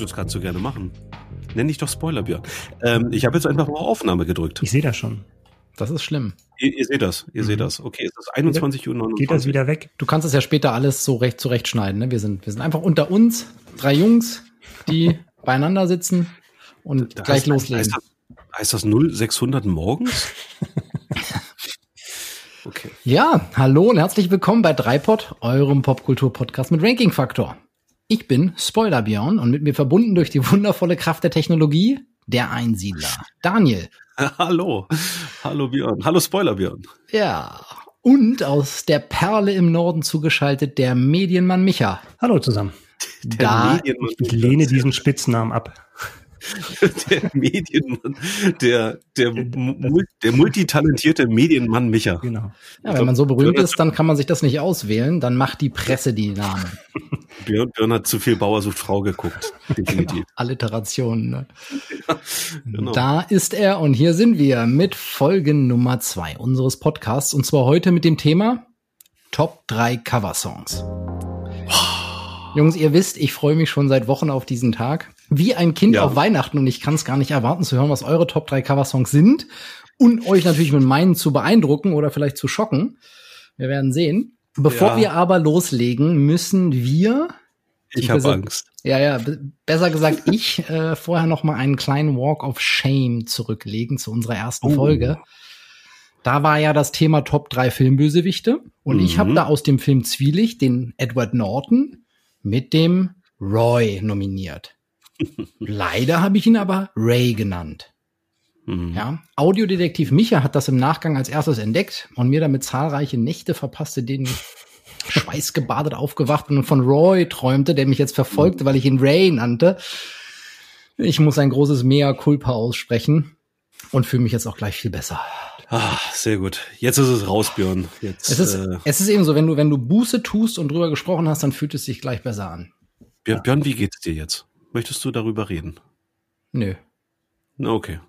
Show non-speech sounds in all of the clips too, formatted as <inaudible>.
Das kannst du gerne machen. Nenn dich doch Spoiler, Björn. Ähm, ich habe jetzt einfach mal Aufnahme gedrückt. Ich sehe das schon. Das ist schlimm. Ihr, ihr seht das, ihr Mhm. seht das. Okay, es ist 21 Uhr. Geht das wieder weg? Du kannst es ja später alles so recht zurechtschneiden. Ne? Wir, sind, wir sind einfach unter uns, drei Jungs, die <laughs> beieinander sitzen und Da gleich heißt, loslegen. Heißt das, heißt das 0600 morgens? <laughs> okay. Ja, hallo und herzlich willkommen bei Dreipod, eurem Popkultur-Podcast mit Ranking Faktor. Ich bin Spoiler Björn und mit mir verbunden durch die wundervolle Kraft der Technologie, der Einsiedler. Daniel. <laughs> Hallo. Hallo Björn. Hallo Spoiler Björn. Ja. Und aus der Perle im Norden zugeschaltet der Medienmann Micha. Hallo zusammen. Der Da, Medienmann. Ich lehne diesen Spitznamen ab. Der Medienmann, der, der, der multitalentierte Medienmann Micha. Genau. ja, wenn man so berühmt ist, dann kann man sich das nicht auswählen, dann macht die Presse die Namen. <laughs> Björn, Björn hat zu viel Bauer sucht Frau geguckt. Definitiv. Alliterationen. Ne? Genau. Da ist er und hier sind wir mit Folge Nummer zwei unseres Podcasts und zwar heute mit dem Thema Top 3 Coversongs. Jungs, ihr wisst, ich freue mich schon seit Wochen auf diesen Tag. Wie ein Kind Ja. auf Weihnachten und ich kann es gar nicht erwarten zu hören, was eure Top 3 Coversongs sind und euch natürlich mit meinen zu beeindrucken oder vielleicht zu schocken. Wir werden sehen. Bevor Ja. wir aber loslegen, müssen wir Ich habe Angst. ja, ja, be- besser gesagt, <laughs> ich äh, vorher noch mal einen kleinen Walk of Shame zurücklegen zu unserer ersten Oh. Folge. Da war ja das Thema Top 3 Filmbösewichte und ich Mhm. habe da aus dem Film Zwielicht den Edward Norton mit dem Roy nominiert. <laughs> Leider habe ich ihn aber Ray genannt. Mhm. Ja, Audiodetektiv Micha hat das im Nachgang als erstes entdeckt und mir damit zahlreiche Nächte verpasste, denen ich <laughs> schweißgebadet aufgewacht und von Roy träumte, der mich jetzt verfolgte, weil ich ihn Ray nannte. Ich muss ein großes Mea culpa aussprechen und fühle mich jetzt auch gleich viel besser. Ah, sehr gut. Jetzt ist es raus, Björn. Jetzt, Es ist, äh, es ist eben so, wenn du, wenn du Buße tust und drüber gesprochen hast, dann fühlt es sich gleich besser an. Björn, Björn, wie geht's dir jetzt? Möchtest du darüber reden? Nö. Okay.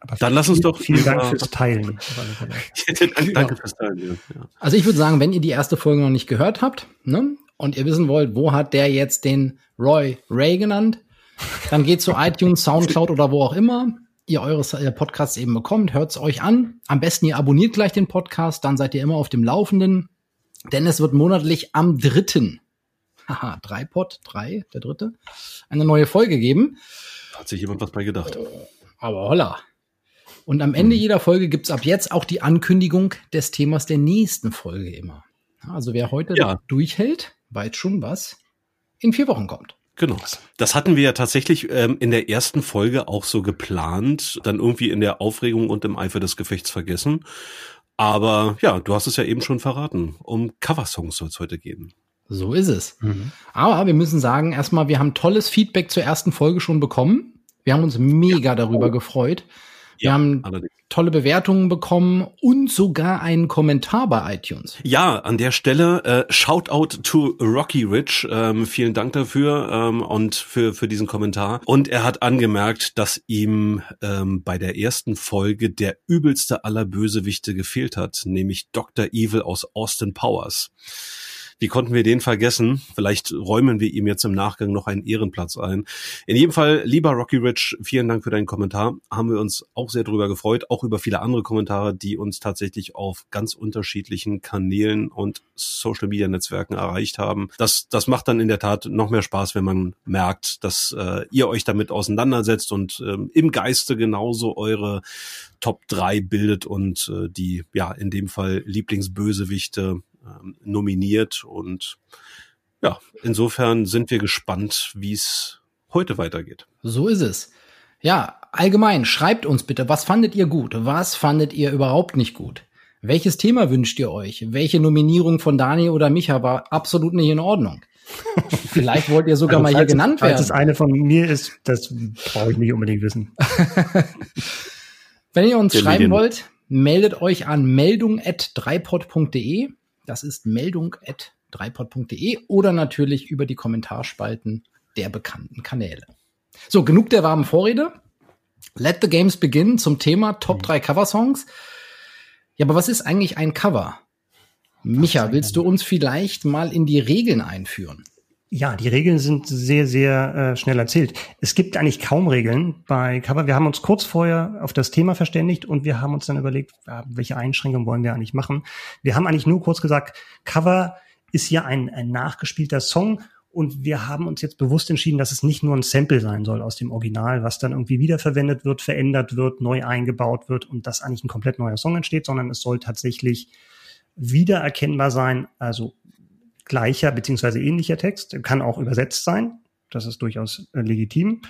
Aber Dann lass uns doch Vielen Dank fürs Teilen. <laughs> danke, danke fürs Teilen. Ja. Also ich würde sagen, wenn ihr die erste Folge noch nicht gehört habt, ne, und ihr wissen wollt, wo hat der jetzt den Roy Ray genannt, dann geht zu iTunes, Soundcloud oder wo auch immer ihr eures äh, Podcasts eben bekommt, hört's euch an. Am besten ihr abonniert gleich den Podcast, dann seid ihr immer auf dem Laufenden, denn es wird monatlich am dritten, <laughs> haha, drei Pod, drei, der dritte, eine neue Folge geben. Hat sich jemand was bei gedacht? Aber holla. Und am Ende jeder Folge gibt's ab jetzt auch die Ankündigung des Themas der nächsten Folge immer. Also wer heute Ja. durchhält, weiß schon, was in vier Wochen kommt. Genau. Das hatten wir ja tatsächlich ähm, in der ersten Folge auch so geplant, dann irgendwie in der Aufregung und im Eifer des Gefechts vergessen. Aber ja, du hast es ja eben schon verraten. Um Coversongs soll es heute gehen. So ist es. Mhm. Aber wir müssen sagen, erstmal, wir haben tolles Feedback zur ersten Folge schon bekommen. Wir haben uns mega darüber gefreut. Wir Ja, haben allerdings. Tolle Bewertungen bekommen und sogar einen Kommentar bei iTunes. Ja, an der Stelle äh, Shoutout to Rocky Rich. Ähm, vielen Dank dafür ähm, und für, für diesen Kommentar. Und er hat angemerkt, dass ihm ähm, bei der ersten Folge der übelste aller Bösewichte gefehlt hat, nämlich Dr. Evil aus Austin Powers. Wie konnten wir den vergessen? Vielleicht räumen wir ihm jetzt im Nachgang noch einen Ehrenplatz ein. In jedem Fall, lieber Rocky Rich, vielen Dank für deinen Kommentar. Haben wir uns auch sehr darüber gefreut, auch über viele andere Kommentare, die uns tatsächlich auf ganz unterschiedlichen Kanälen und Social Media Netzwerken erreicht haben. Das, das macht dann in der Tat noch mehr Spaß, wenn man merkt, dass äh, ihr euch damit auseinandersetzt und ähm, im Geiste genauso eure Top 3 bildet und äh, die, ja, in dem Fall Lieblingsbösewichte ähm, nominiert. Und ja, insofern sind wir gespannt, wie es heute weitergeht. So ist es. Ja, allgemein, schreibt uns bitte, was fandet ihr gut? Was fandet ihr überhaupt nicht gut? Welches Thema wünscht ihr euch? Welche Nominierung von Dani oder Micha war absolut nicht in Ordnung? <laughs> Vielleicht wollt ihr sogar also, mal hier genannt werden. Falls es eine von mir ist, das brauche ich nicht unbedingt wissen. <laughs> Wenn ihr uns Der schreiben Medien. wollt, meldet euch an meldung.dreipod.de. Das ist meldung.dreipod.de oder natürlich über die Kommentarspalten der bekannten Kanäle. So, genug der warmen Vorrede. Let the Games begin zum Thema Top 3 Coversongs. Ja, aber was ist eigentlich ein Cover? Micha, willst du uns vielleicht mal in die Regeln einführen? Ja, die Regeln sind sehr, sehr äh, schnell erzählt. Es gibt eigentlich kaum Regeln bei Cover. Wir haben uns kurz vorher auf das Thema verständigt und wir haben uns dann überlegt, welche Einschränkungen wollen wir eigentlich machen. Wir haben eigentlich nur kurz gesagt, Cover ist ja ein, ein nachgespielter Song und wir haben uns jetzt bewusst entschieden, dass es nicht nur ein Sample sein soll aus dem Original, was dann irgendwie wiederverwendet wird, verändert wird, neu eingebaut wird und dass eigentlich ein komplett neuer Song entsteht, sondern es soll tatsächlich wiedererkennbar sein, also gleicher beziehungsweise ähnlicher Text, kann auch übersetzt sein, das ist durchaus äh, legitim.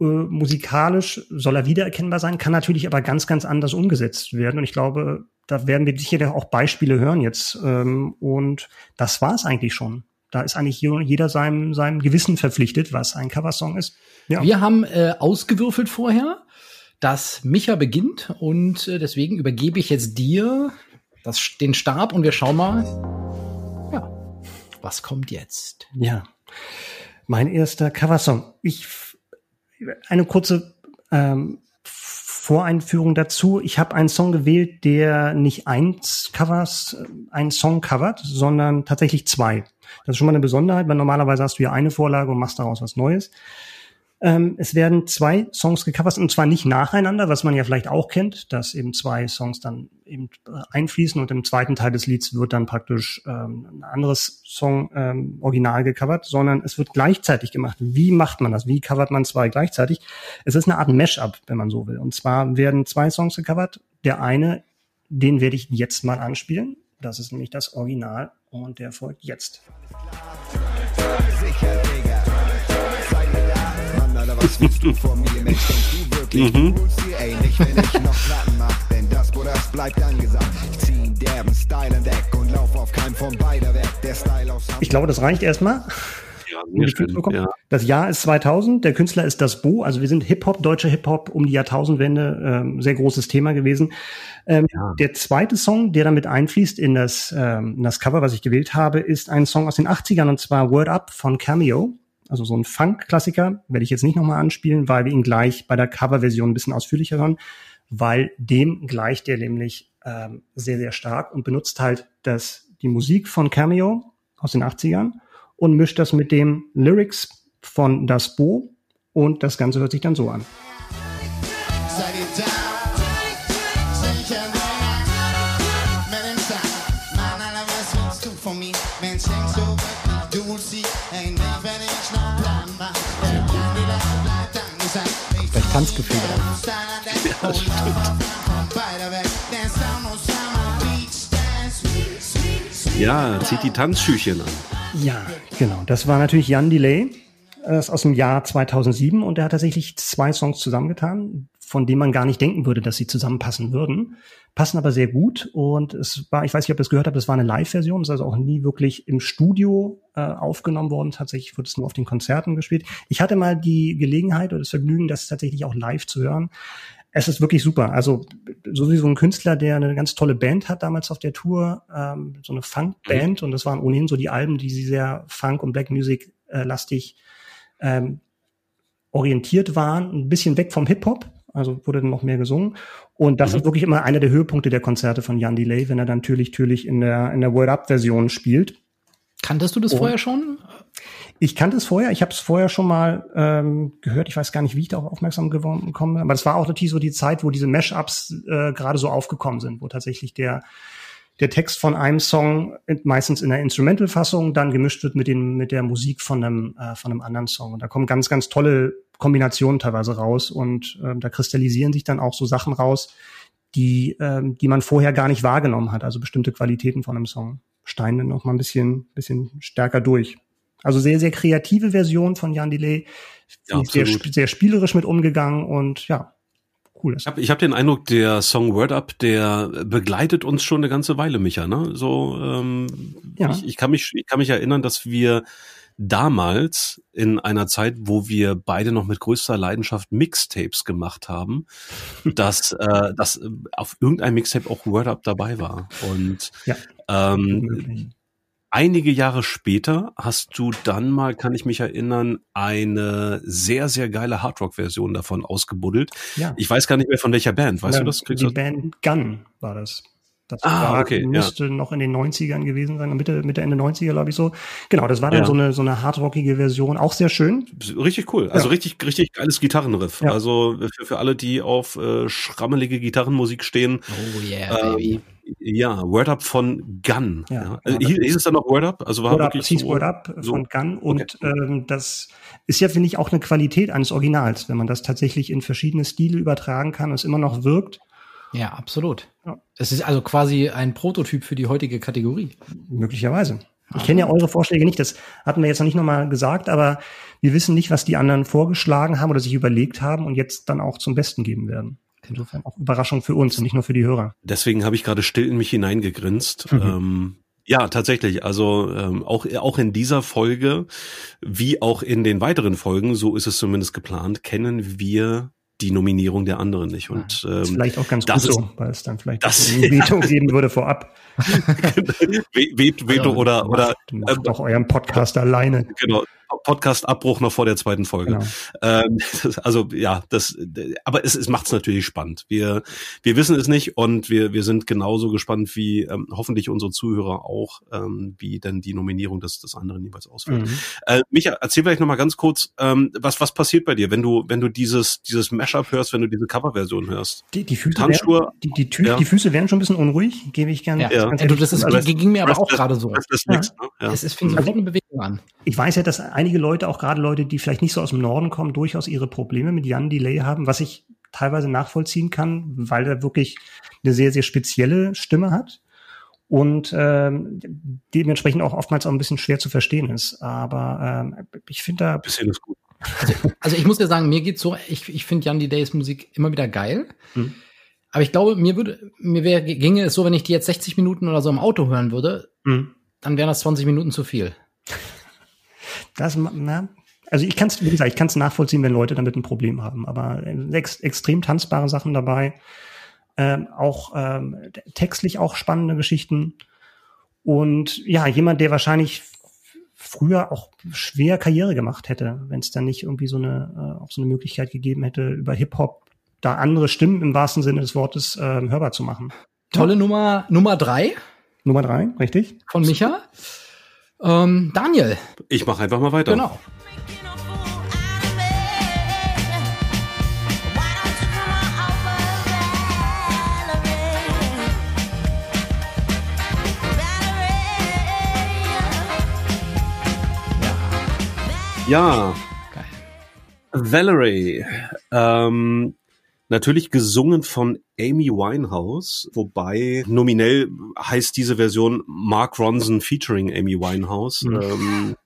Äh, musikalisch soll er wiedererkennbar sein, kann natürlich aber ganz, ganz anders umgesetzt werden. Und ich glaube, da werden wir sicher auch Beispiele hören jetzt. Ähm, und das war es eigentlich schon. Da ist eigentlich jeder seinem, seinem Gewissen verpflichtet, was ein Coversong ist. Ja. Wir haben äh, ausgewürfelt vorher, dass Micha beginnt und äh, deswegen übergebe ich jetzt dir das, den Stab und wir schauen mal, was kommt jetzt? Ja, mein erster Coversong. Ich eine kurze ähm, Voreinführung dazu. Ich habe einen Song gewählt, der nicht eins Covers, äh, einen Song covert, sondern tatsächlich zwei. Das ist schon mal eine Besonderheit, weil normalerweise hast du ja eine Vorlage und machst daraus was Neues. Ähm, es werden zwei Songs gecovert und zwar nicht nacheinander, was man ja vielleicht auch kennt, dass eben zwei Songs dann eben einfließen und im zweiten Teil des Lieds wird dann praktisch ähm, ein anderes Song ähm, original gecovert, sondern es wird gleichzeitig gemacht. Wie macht man das? Wie covert man zwei gleichzeitig? Es ist eine Art Mashup, wenn man so will. Und zwar werden zwei Songs gecovert. Der eine, den werde ich jetzt mal anspielen. Das ist nämlich das Original und der folgt jetzt. Sicher, Digga. Willst du von mir, Mensch? Denkst du wirklich, mhm. du hier? Ey, nicht, wenn ich noch Platten mach, denn das, wo das bleibt angesagt. Ich zieh einen derben Style entdeck und lauf auf keinem von beider weg. Der Style aus Ich glaube, das reicht erstmal. Ja, ja. Das Jahr ist 2000, der Künstler ist das Bo, also wir sind Hip-Hop, deutscher Hip-Hop um die Jahrtausendwende, ähm, sehr großes Thema gewesen. Ähm, ja. Der zweite Song, der damit einfließt in das, ähm, in das Cover, was ich gewählt habe, ist ein Song aus den 80ern und zwar Word Up von Cameo. Also so ein Funk-Klassiker, werde ich jetzt nicht nochmal anspielen, weil wir ihn gleich bei der Coverversion ein bisschen ausführlicher hören, weil dem gleicht der nämlich ähm, sehr, sehr stark und benutzt halt das, die Musik von Cameo aus den 80ern und mischt das mit dem Lyrics von Das Bo und das Ganze hört sich dann so an. Vielleicht Tanzgefühl auch. Ja, stimmt. Ja, zieht die Tanzschüchen an. Ja, genau. Das war natürlich Jan Delay. Das ist aus dem Jahr 2007 und er hat tatsächlich zwei Songs zusammengetan, von denen man gar nicht denken würde, dass sie zusammenpassen würden. Passen aber sehr gut und es war, ich weiß nicht, ob ihr es gehört habt, es war eine Live-Version, ist also auch nie wirklich im Studio äh, aufgenommen worden. Tatsächlich wurde es nur auf den Konzerten gespielt. Ich hatte mal die Gelegenheit oder das Vergnügen, das tatsächlich auch live zu hören es ist wirklich super. Also sowieso ein Künstler, der eine ganz tolle Band hat damals auf der Tour, ähm, so eine Funk-Band mhm. und das waren ohnehin so die Alben, die sie sehr Funk und Black Music äh, ähm, orientiert waren, ein bisschen weg vom Hip Hop. Also wurde dann noch mehr gesungen. Und das mhm. ist wirklich immer einer der Höhepunkte der Konzerte von Jan Delay, wenn er dann natürlich, natürlich in der, in der Word Up Version spielt. Kanntest du das und vorher schon? Ich kannte es vorher, ich habe es vorher schon mal ähm, gehört, ich weiß gar nicht, wie ich darauf aufmerksam geworden bin, aber das war auch natürlich so die Zeit, wo diese Mashups äh, gerade so aufgekommen sind, wo tatsächlich der der Text von einem Song meistens in der Instrumental-Fassung dann gemischt wird mit den mit der Musik von einem äh, von einem anderen Song und da kommen ganz ganz tolle Kombinationen teilweise raus und äh, da kristallisieren sich dann auch so Sachen raus, die äh, die man vorher gar nicht wahrgenommen hat, also bestimmte Qualitäten von einem Song steinen dann noch mal ein bisschen bisschen stärker durch. Also sehr, sehr kreative Version von Jan Delay. Ja, sehr, sehr spielerisch mit umgegangen und ja, cool ist. Ich habe ich hab den Eindruck, der Song Word Up, der begleitet uns schon eine ganze Weile, Micha. Ne? So, ähm, ja. ich, ich, kann mich, ich kann mich erinnern, dass wir damals in einer Zeit, wo wir beide noch mit größter Leidenschaft Mixtapes gemacht haben, <laughs> dass, äh, dass auf irgendeinem Mixtape auch Word Up dabei war. Und ja, ähm, einige Jahre später hast du dann mal, kann ich mich erinnern, eine sehr, sehr geile Hardrock-Version davon ausgebuddelt. Ja. Ich weiß gar nicht mehr von welcher Band. Weißt ja, du das? Kriegst die du Band Gun war das. Das ah, war, okay, müsste ja. noch in den 90ern gewesen sein, Mitte, Mitte Ende 90er, glaube ich so. Genau, das war dann ja. so eine, so eine hardrockige Version, auch sehr schön. Richtig cool. Also ja. richtig, richtig geiles Gitarrenriff. Also für, für alle, die auf äh, schrammelige Gitarrenmusik stehen. Oh yeah, äh, baby. Ja, Word Up von Gun. Ja, also, hieß es dann noch Word Up? Also war Word Up, wirklich hieß so, Word Up so? von Gun und okay. ähm, das ist ja, finde ich, auch eine Qualität eines Originals, wenn man das tatsächlich in verschiedene Stile übertragen kann und es immer noch wirkt. Ja, absolut. Ja. Es ist also quasi ein Prototyp für die heutige Kategorie. Möglicherweise. Ich kenne ja eure Vorschläge nicht, das hatten wir jetzt noch nicht nochmal gesagt, aber wir wissen nicht, was die anderen vorgeschlagen haben oder sich überlegt haben und jetzt dann auch zum Besten geben werden. Insofern auch Überraschung für uns und nicht nur für die Hörer. Deswegen habe ich gerade still in mich hineingegrinst. Mhm. Ähm, ja, tatsächlich. Also ähm, auch auch in dieser Folge, wie auch in den weiteren Folgen, so ist es zumindest geplant, kennen wir die Nominierung der anderen nicht. Und ähm, vielleicht auch ganz gut so, weil es dann vielleicht das, <laughs> ein Veto geben würde vorab. <laughs> Veto, Veto oder oder macht, macht äh, auch euren Podcast alleine. Genau, Podcast-Abbruch noch vor der zweiten Folge. Genau. Ähm, <laughs> also ja, das, aber es, es macht es natürlich spannend. Wir, wir wissen es nicht und wir, wir sind genauso gespannt wie ähm, hoffentlich unsere Zuhörer auch, ähm, wie denn die Nominierung des, des anderen jeweils ausfällt. Mhm. Äh, Micha, erzähl vielleicht noch mal ganz kurz, ähm, was, was passiert bei dir, wenn du, wenn du dieses, dieses Mashup hörst, wenn du diese Coverversion hörst? Die, die Füße, werden, die, die, Tü ja. die Füße werden schon ein bisschen unruhig, gebe ich gerne. Ja. ja. Also das ist, also, ging mir aber auch gerade so. Das, das ja. Nix, ne? ja. Es ist, fängt sofort eine Bewegung an. Ich weiß ja, dass einige Leute, auch gerade Leute, die vielleicht nicht so aus dem Norden kommen, durchaus ihre Probleme mit Jan Delay haben, was ich teilweise nachvollziehen kann, weil er wirklich eine sehr, sehr spezielle Stimme hat und ähm, dementsprechend auch oftmals auch ein bisschen schwer zu verstehen ist. Aber ähm, ich finde da. Bisschen ist gut. Also, also ich muss dir sagen, mir geht's so, ich, ich finde Jan Delays Musik immer wieder geil. Hm. Aber ich glaube, mir würde, mir wäre, ginge es so, wenn ich die jetzt 60 Minuten oder so im Auto hören würde, hm. dann wären das 20 Minuten zu viel. Das, na, also ich kann es, wie gesagt, ich kann es nachvollziehen, wenn Leute damit ein Problem haben. Aber ex, extrem tanzbare Sachen dabei, ähm, auch ähm, textlich auch spannende Geschichten und ja, jemand, der wahrscheinlich früher auch schwer Karriere gemacht hätte, wenn es dann nicht irgendwie so eine äh, auch so eine Möglichkeit gegeben hätte, über Hip Hop da andere Stimmen im wahrsten Sinne des Wortes äh, hörbar zu machen. Tolle ja. Nummer Nummer drei. Nummer drei, richtig? Von Micha. Ähm, Daniel. Ich mache einfach mal weiter. Genau. Ja. Geil. Valerie. Ähm, Natürlich gesungen von Amy Winehouse, wobei nominell heißt diese Version Mark Ronson featuring Amy Winehouse. Mhm. Ähm,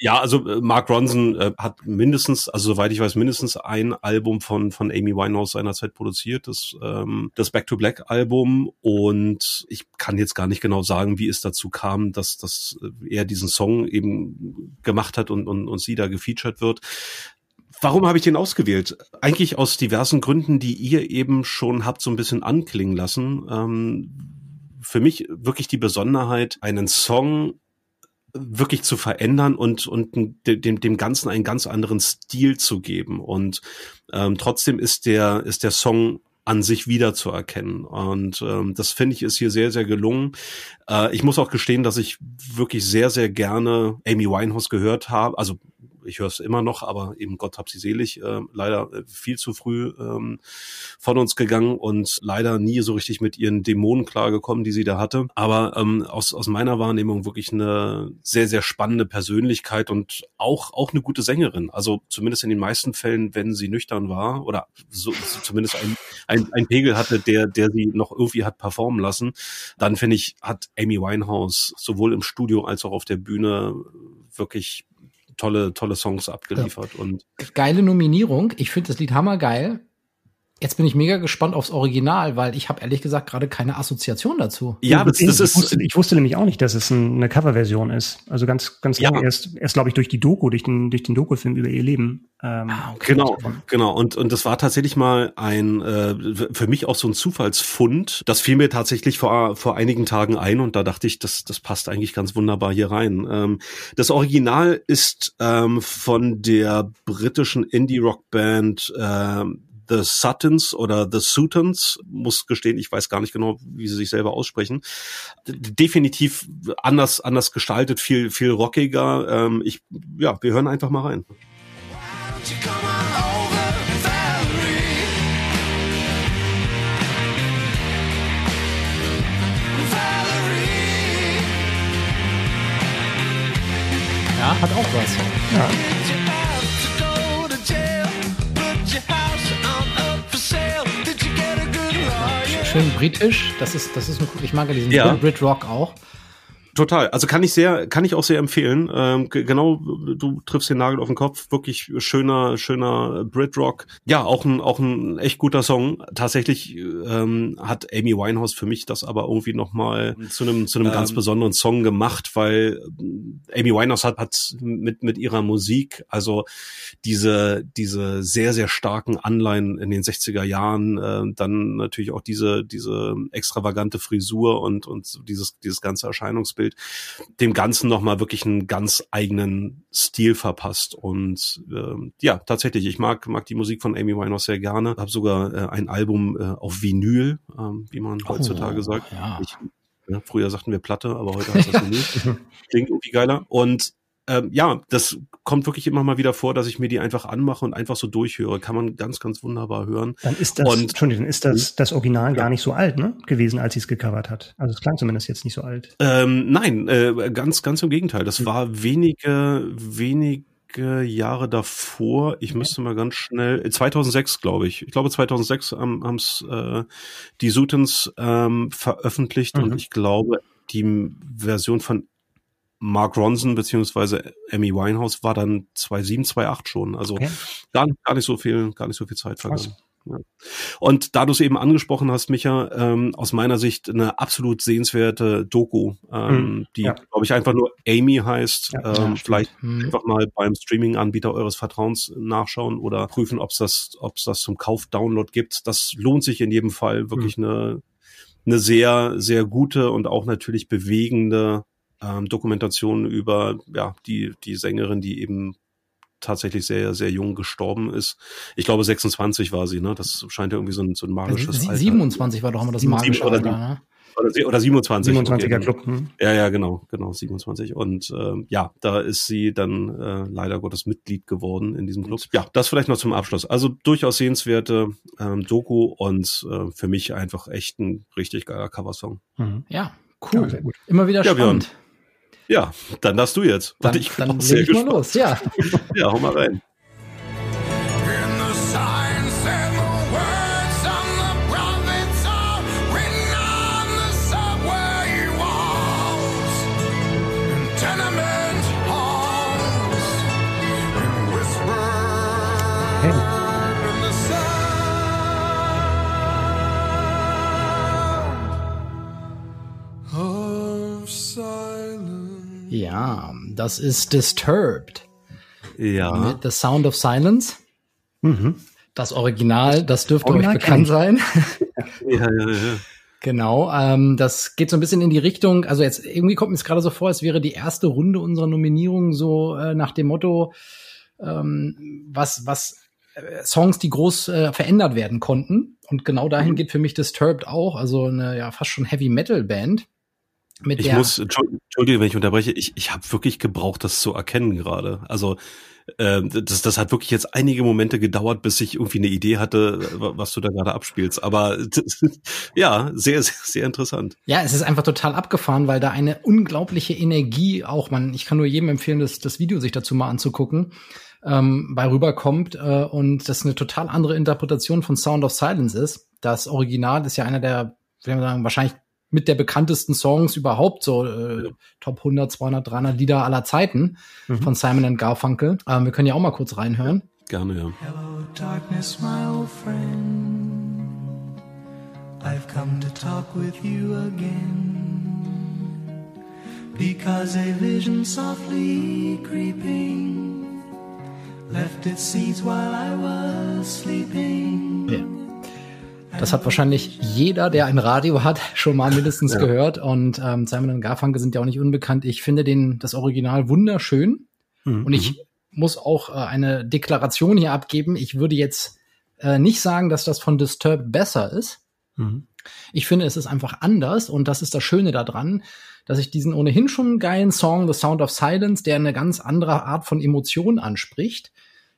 ja, also äh, Mark Ronson äh, hat mindestens, also soweit ich weiß, mindestens ein Album von von Amy Winehouse seinerzeit produziert, das ähm, das Back to Black Album und ich kann jetzt gar nicht genau sagen, wie es dazu kam, dass dass er diesen Song eben gemacht hat und und, und sie da gefeatured wird. Warum habe ich den ausgewählt? Eigentlich aus diversen Gründen, die ihr eben schon habt so ein bisschen anklingen lassen. Ähm, für mich wirklich die Besonderheit, einen Song wirklich zu verändern und und dem dem Ganzen einen ganz anderen Stil zu geben und ähm, trotzdem ist der ist der Song an sich wiederzuerkennen. Und ähm, das finde ich ist hier sehr, sehr gelungen. Äh, ich muss auch gestehen, dass ich wirklich sehr, sehr gerne Amy Winehouse gehört habe. Also ich höre es immer noch, aber eben Gott hab sie selig, äh, leider äh, viel zu früh ähm, von uns gegangen und leider nie so richtig mit ihren Dämonen klargekommen, die sie da hatte. Aber ähm, aus, aus meiner Wahrnehmung wirklich eine sehr, sehr spannende Persönlichkeit und auch, auch eine gute Sängerin. Also zumindest in den meisten Fällen, wenn sie nüchtern war oder so, so zumindest ein, ein, ein Pegel hatte, der, der sie noch irgendwie hat performen lassen, dann finde ich, hat Amy Winehouse sowohl im Studio als auch auf der Bühne wirklich tolle, tolle Songs abgeliefert. Ja. Und Geile Nominierung. Ich finde das Lied hammergeil. Jetzt bin ich mega gespannt aufs Original, weil ich habe ehrlich gesagt gerade keine Assoziation dazu. Ja, das, das ist. Ich wusste, ich wusste, nämlich auch nicht, dass es eine Coverversion ist. Also ganz, ganz lange ja. erst, erst glaube ich durch die Doku, durch den, durch den Doku-Film über ihr Leben. Ähm, ah, okay. Genau, genau. Und und das war tatsächlich mal ein äh, für mich auch so ein Zufallsfund. Das fiel mir tatsächlich vor vor einigen Tagen ein und da dachte ich, das das passt eigentlich ganz wunderbar hier rein. Ähm, das Original ist ähm, von der britischen Indie-Rock-Band ähm, The Suttons oder The Sutons, muss gestehen, ich weiß gar nicht genau, wie sie sich selber aussprechen. Definitiv anders, anders gestaltet, viel, viel rockiger. Ähm, ich, ja, wir hören einfach mal rein. Ja, hat auch was. Ja. Schön britisch. Das ist, das ist ein, ich mag ja diesen ja. Brit Rock auch. Total. Also kann ich sehr, kann ich auch sehr empfehlen. Ähm, genau, du triffst den Nagel auf den Kopf. Wirklich schöner, schöner Brit-Rock. Ja, auch ein, auch ein echt guter Song. Tatsächlich ähm, hat Amy Winehouse für mich das aber irgendwie nochmal zu einem, zu einem ähm, ganz besonderen Song gemacht, weil äh, Amy Winehouse hat, hat mit, mit ihrer Musik, also diese, diese sehr, sehr starken Anleihen in den 60er Jahren, äh, dann natürlich auch diese, diese extravagante Frisur und, und dieses, dieses ganze Erscheinungsbild Bild, dem Ganzen nochmal wirklich einen ganz eigenen Stil verpasst. Und äh, ja, tatsächlich, ich mag, mag die Musik von Amy Winehouse sehr gerne. Habe sogar äh, ein Album äh, auf Vinyl, äh, wie man oh, heutzutage sagt. Ja. Ich, ja, früher sagten wir Platte, aber heute heißt das Vinyl. <laughs> Klingt irgendwie geiler. Und ähm, ja, das kommt wirklich immer mal wieder vor, dass ich mir die einfach anmache und einfach so durchhöre. Kann man ganz, ganz wunderbar hören. Dann ist das, und, Entschuldigung, ist das hm? das Original ja. gar nicht so alt, ne, gewesen, als sie es gecovert hat. Also es klang zumindest jetzt nicht so alt. Ähm, nein, äh, ganz, ganz im Gegenteil. Das mhm. war wenige, wenige Jahre davor, ich okay. müsste mal ganz schnell, 2006 glaube ich, ich glaube 2006 ähm, haben es äh, die Sutons ähm, veröffentlicht mhm. und ich glaube die Version von Mark Ronson beziehungsweise Amy Winehouse war dann 2007, 2008 schon. Also okay. gar, gar nicht so viel, gar nicht so viel Zeit vergangen. Ja. Und da du es eben angesprochen hast, Micha, ähm, aus meiner Sicht eine absolut sehenswerte Doku, ähm, mhm. die, ja. glaube ich, einfach nur Amy heißt. Ja, ähm, vielleicht mhm. einfach mal beim Streaming-Anbieter eures Vertrauens nachschauen oder prüfen, ob es das, ob es das zum Kauf-Download gibt. Das lohnt sich in jedem Fall wirklich mhm. eine, eine sehr, sehr gute und auch natürlich bewegende ähm, Dokumentationen über ja die die Sängerin, die eben tatsächlich sehr sehr jung gestorben ist. Ich glaube 26 war sie, ne? Das scheint ja irgendwie so ein, so ein magisches also, 27 Alter. war doch immer das magische Alter, ne? Oder, oder 27. 27er Club. Hm. Ja, ja, genau, genau, 27. Und ähm, ja, da ist sie dann äh, leider Gottes Mitglied geworden in diesem Club. Ja, das vielleicht noch zum Abschluss. Also durchaus sehenswerte ähm, Doku und äh, für mich einfach echt ein richtig geiler Coversong. Mhm. Ja, cool. Ja, Immer wieder spannend. Ja, ja, dann darfst du jetzt. Dann, Und ich dann sehr ich mal los, ja. ja, hau mal rein. Ja, das ist Disturbed. Ja. Mit The Sound of Silence. Mhm. Das Original, das dürfte Original euch bekannt sein. <laughs> ja, ja, ja. Genau, ähm, das geht so ein bisschen in die Richtung, also jetzt irgendwie kommt mir es gerade so vor, es wäre die erste Runde unserer Nominierung so äh, nach dem Motto, ähm, was, was äh, Songs, die groß äh, verändert werden konnten. Und genau dahin mhm. geht für mich Disturbed auch, also eine ja fast schon Heavy Metal Band. Mit ich muss, entschuldige, wenn ich unterbreche, ich, ich habe wirklich gebraucht, das zu erkennen gerade. Also äh, das, das hat wirklich jetzt einige Momente gedauert, bis ich irgendwie eine Idee hatte, was du da gerade abspielst. Aber <laughs> ja, sehr, sehr, sehr interessant. Ja, es ist einfach total abgefahren, weil da eine unglaubliche Energie auch, man, ich kann nur jedem empfehlen, das, das Video sich dazu mal anzugucken, ähm, bei rüberkommt äh, und das eine total andere Interpretation von Sound of Silence ist. Das Original ist ja einer der, wir sagen, wahrscheinlich mit der bekanntesten Songs überhaupt, so äh, Top 100, 200, 300 Lieder aller Zeiten mhm. von Simon and Garfunkel. Ähm, wir können ja auch mal kurz reinhören. Gerne, ja. Hello, darkness, my old friend. I've come to talk with you again. Because a vision softly creeping left its seeds while I was sleeping. Ja. Das hat wahrscheinlich jeder, der ein Radio hat, schon mal mindestens ja. gehört. Und ähm, Simon und Garfunkel sind ja auch nicht unbekannt. Ich finde den, das Original wunderschön. Mhm. Und ich muss auch äh, eine Deklaration hier abgeben. Ich würde jetzt äh, nicht sagen, dass das von Disturbed besser ist. Mhm. Ich finde, es ist einfach anders und das ist das Schöne daran, dass ich diesen ohnehin schon geilen Song The Sound of Silence, der eine ganz andere Art von Emotion anspricht,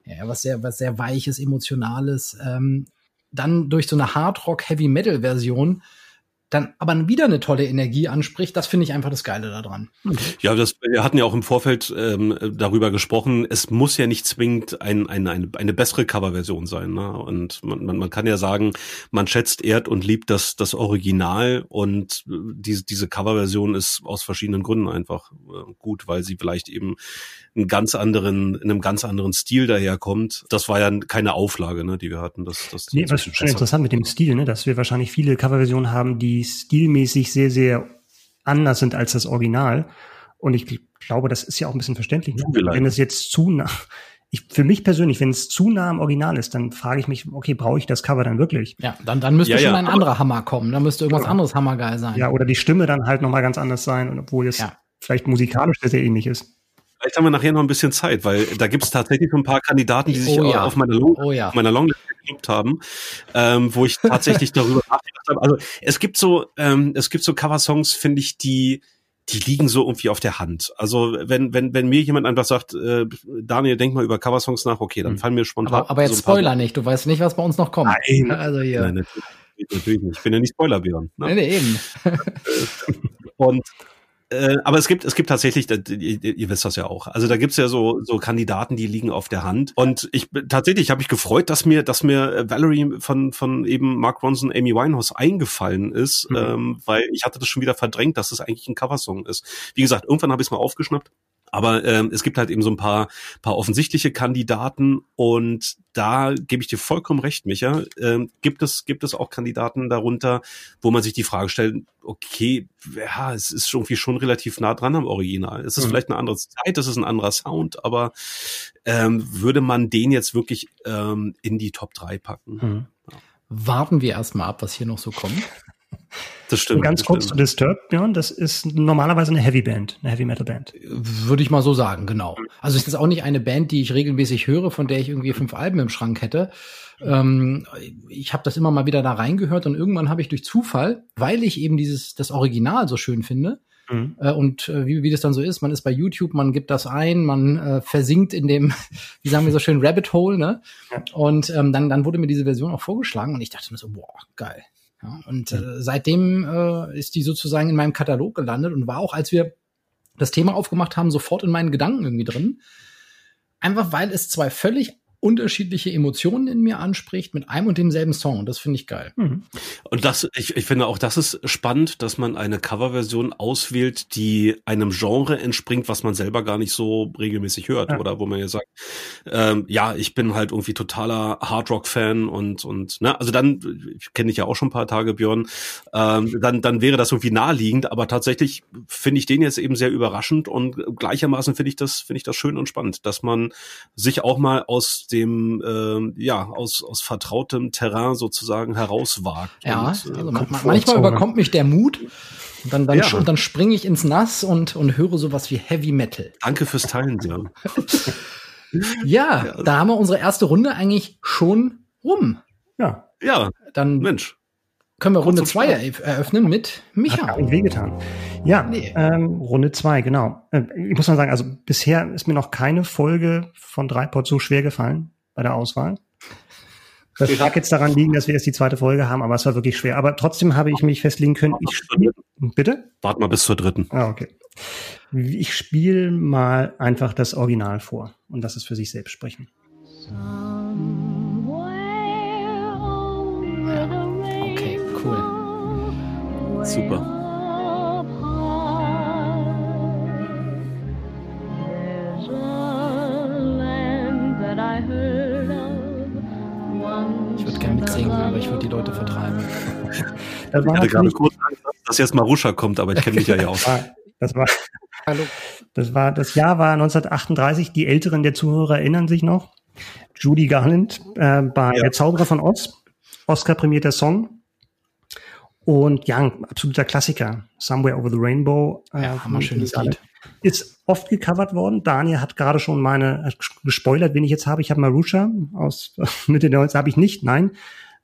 ja, was sehr, was sehr weiches, emotionales, ähm, dann durch so eine Hardrock Heavy Metal Version dann aber wieder eine tolle Energie anspricht, das finde ich einfach das Geile daran. Ja, das, wir hatten ja auch im Vorfeld ähm, darüber gesprochen, es muss ja nicht zwingend ein, ein, eine, eine bessere Coverversion sein. Ne? Und man, man, man kann ja sagen, man schätzt, ehrt und liebt das, das Original und äh, diese, diese Coverversion ist aus verschiedenen Gründen einfach äh, gut, weil sie vielleicht eben einen ganz anderen, in einem ganz anderen Stil daherkommt. Das war ja keine Auflage, ne, die wir hatten. Das, das nee, was schon interessant mit dem Stil, ne, dass wir wahrscheinlich viele Coverversionen haben, die stilmäßig sehr, sehr anders sind als das Original. Und ich glaube, das ist ja auch ein bisschen verständlich. Ne? Wenn es jetzt zu nah, ich, für mich persönlich, wenn es zu nah am Original ist, dann frage ich mich, okay, brauche ich das Cover dann wirklich? Ja, dann, dann müsste ja, schon ja, ein anderer Hammer kommen. Dann müsste irgendwas ja. anderes hammergeil sein. Ja, oder die Stimme dann halt nochmal ganz anders sein, obwohl es vielleicht musikalisch sehr ähnlich ist. Vielleicht haben wir nachher noch ein bisschen Zeit, weil da gibt es tatsächlich ein paar Kandidaten, die sich oh, ja. auf meiner, Long oh, ja. meiner Longlist gekloppt haben, ähm, wo ich tatsächlich darüber <laughs> nachgedacht habe. Also es gibt so, ähm, es gibt so Coversongs, finde ich, die die liegen so irgendwie auf der Hand. Also wenn wenn wenn mir jemand einfach sagt, äh, Daniel, denk mal über Coversongs nach, okay, dann hm. fallen mir spontan. Aber, aber jetzt so Spoiler nicht, du weißt nicht, was bei uns noch kommt. Nein, also hier. Nein, natürlich, natürlich nicht. Ich bin ja nicht Spoilerbjörn. Ne? Nee, nee, eben. <laughs> Und äh, aber es gibt, es gibt tatsächlich, ihr, ihr wisst das ja auch. Also da gibt's ja so, so Kandidaten, die liegen auf der Hand. Und ich tatsächlich habe ich gefreut, dass mir, dass mir Valerie von, von eben Mark Ronson, Amy Winehouse eingefallen ist, mhm. ähm, weil ich hatte das schon wieder verdrängt, dass es das eigentlich ein Coversong ist. Wie gesagt, irgendwann habe ich es mal aufgeschnappt. Aber ähm, es gibt halt eben so ein paar, paar offensichtliche Kandidaten und da gebe ich dir vollkommen recht, Micha. Ähm, gibt es gibt es auch Kandidaten darunter, wo man sich die Frage stellt: Okay, ja, es ist irgendwie schon relativ nah dran am Original. Es ist mhm. vielleicht eine andere Zeit, es ist ein anderer Sound, aber ähm, würde man den jetzt wirklich ähm, in die Top 3 packen? Mhm. Ja. Warten wir erstmal ab, was hier noch so kommt. Das stimmt. Und ganz kurz stimmt. zu Disturbed, Björn, das ist normalerweise eine Heavy Band, eine Heavy Metal Band. Würde ich mal so sagen, genau. Also es ist auch nicht eine Band, die ich regelmäßig höre, von der ich irgendwie fünf Alben im Schrank hätte. Ähm, ich habe das immer mal wieder da reingehört und irgendwann habe ich durch Zufall, weil ich eben dieses das Original so schön finde, Mhm. Äh, und äh, wie, wie das dann so ist, man ist bei YouTube, man gibt das ein, man äh, versinkt in dem, <laughs> wie sagen wir so schön, Rabbit Hole, ne? Ja. Und ähm, dann, dann wurde mir diese Version auch vorgeschlagen und ich dachte mir so, boah, geil. Ja, und äh, seitdem äh, ist die sozusagen in meinem Katalog gelandet und war auch, als wir das Thema aufgemacht haben, sofort in meinen Gedanken irgendwie drin. Einfach weil es zwei völlig unterschiedliche Emotionen in mir anspricht mit einem und demselben Song. Und das finde ich geil. Mhm. Und das, ich, ich finde auch, das ist spannend, dass man eine Coverversion auswählt, die einem Genre entspringt, was man selber gar nicht so regelmäßig hört, ja. oder wo man ja sagt, ähm, ja, ich bin halt irgendwie totaler Hardrock-Fan und und ne, also dann, ich kenne dich ja auch schon ein paar Tage, Björn, ähm, dann dann wäre das irgendwie naheliegend, aber tatsächlich finde ich den jetzt eben sehr überraschend und gleichermaßen finde ich das finde ich das schön und spannend, dass man sich auch mal aus dem äh, ja aus aus vertrautem Terrain sozusagen herauswagt. Ja, und, äh, also manchmal überkommt mich der Mut. Und dann, dann, ja. dann springe ich ins Nass und, und höre sowas wie Heavy Metal. Danke fürs Teilen, <laughs> ja, ja, da haben wir unsere erste Runde eigentlich schon rum. Ja. Ja. Dann Mensch. Können wir Runde 2 eröffnen mit Micha. Hat wehgetan. Ja, nee. ähm, Runde 2, genau. Äh, ich muss mal sagen, also bisher ist mir noch keine Folge von Dreipod so schwer gefallen bei der Auswahl. Das mag jetzt daran liegen, dass wir jetzt die zweite Folge haben, aber es war wirklich schwer. Aber trotzdem habe ich mich festlegen können, ich spiele. Bitte? Warte mal bis zur dritten. Ah, okay. Ich spiele mal einfach das Original vor und das ist für sich selbst sprechen. Super. Ich würde gerne Das Ich war hatte gerade kurz Angst, dass jetzt Marusha kommt, aber ich kenne mich ja ja aus. war, das war, Hallo. das war, das Jahr war 1938. Die Älteren der Zuhörer erinnern sich noch. Judy Garland äh, bei Ja. Der Zauberer von Oz. Oscar prämierter Song. Und ja, ein absoluter Klassiker. Somewhere Over the Rainbow. äh, Ja, Lied. Ist oft gecovert worden. Daniel hat gerade schon meine hat gespoilert, wen ich jetzt habe. Ich habe Marusha aus <laughs> Mitte der 90er, habe ich nicht, nein.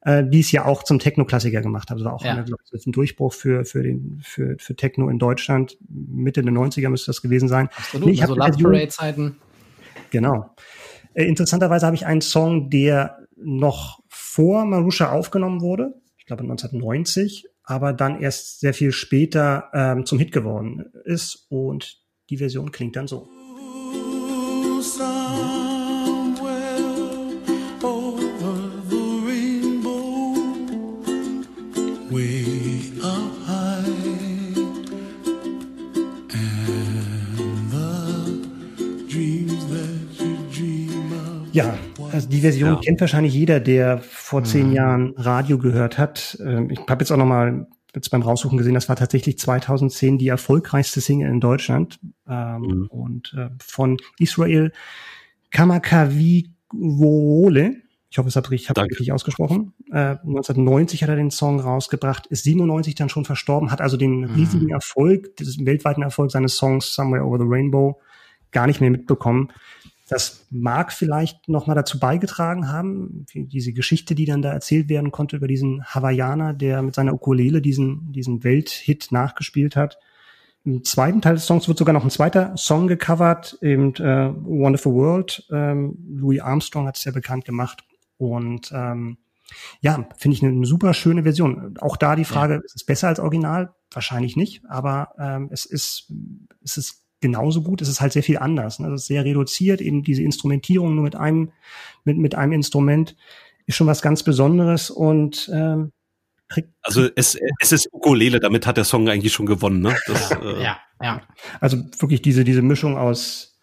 Äh, die es ja auch zum Techno-Klassiker gemacht hat. Also war auch Ja. eine, glaub ich, ein Durchbruch für, für, den, für, für Techno in Deutschland. Mitte der 90er müsste das gewesen sein. Absolut. Nee, ich also Love Parade-Zeiten. Genau. Äh, interessanterweise habe ich einen Song, der noch vor Marusha aufgenommen wurde, ich glaube 1990, aber dann erst sehr viel später ähm, zum Hit geworden ist und die Version klingt dann so. Somewhere Ja, also die Version Ja. kennt wahrscheinlich jeder, der vor zehn Jahren Radio gehört hat. Ähm, Ich habe jetzt auch noch mal jetzt beim Raussuchen gesehen, das war tatsächlich 2010 die erfolgreichste Single in Deutschland ähm, Mhm. und äh, von Israel Kamakawiwoole. Ich hoffe, es habe ich hab richtig ausgesprochen. Äh, 1990 hat er den Song rausgebracht, ist 97 dann schon verstorben, hat also den riesigen Erfolg, diesen weltweiten Erfolg seines Songs Somewhere Over the Rainbow gar nicht mehr mitbekommen. Das mag vielleicht noch mal dazu beigetragen haben, diese Geschichte, die dann da erzählt werden konnte über diesen Hawaiianer, der mit seiner Ukulele diesen, diesen Welthit nachgespielt hat. Im zweiten Teil des Songs wird sogar noch ein zweiter Song gecovert, eben äh, Wonderful World. Ähm, Louis Armstrong hat es ja bekannt gemacht. Und ähm, ja, finde ich eine, eine super schöne Version. Auch da die Frage, ist es besser als Original? Wahrscheinlich nicht, aber ähm, es ist es ist genauso gut. Es ist halt sehr viel anders. Ne? Es ist sehr reduziert. Eben diese Instrumentierung nur mit einem mit mit einem Instrument ist schon was ganz Besonderes und ähm, kriegt Also es, es ist Ukulele, damit hat der Song eigentlich schon gewonnen. Ne? Das, <laughs> äh, Ja, ja. Also wirklich diese, diese Mischung aus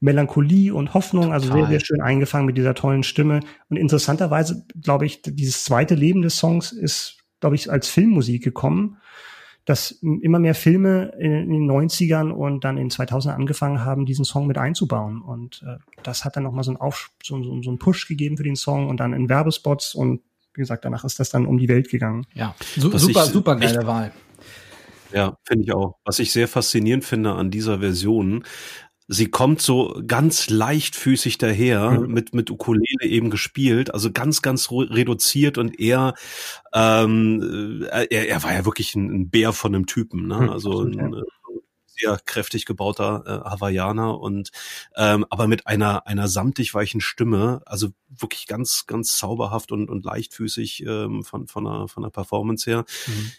Melancholie und Hoffnung, also Total. sehr, sehr schön eingefangen mit dieser tollen Stimme. Und interessanterweise, glaube ich, dieses zweite Leben des Songs ist, glaube ich, als Filmmusik gekommen, dass immer mehr Filme in, den 90ern und dann in 2000 angefangen haben, diesen Song mit einzubauen. Und äh, das hat dann nochmal so einen, Auf, so, so, so einen Push gegeben für den Song und dann in Werbespots und wie gesagt, danach ist das dann um die Welt gegangen. Ja, Su Was super, ich super geile echt- Wahl. Ja, finde ich auch. Was ich sehr faszinierend finde an dieser Version, sie kommt so ganz leichtfüßig daher, Mhm. mit, mit Ukulele eben gespielt, also ganz, ganz reduziert und er, ähm, äh, er, er war ja wirklich ein, ein Bär von einem Typen, ne? Mhm, Also ein, äh, sehr kräftig gebauter äh, Hawaiianer und ähm, aber mit einer einer samtig weichen Stimme, also wirklich ganz ganz zauberhaft und und leichtfüßig ähm, von von der von der Performance her. Mhm.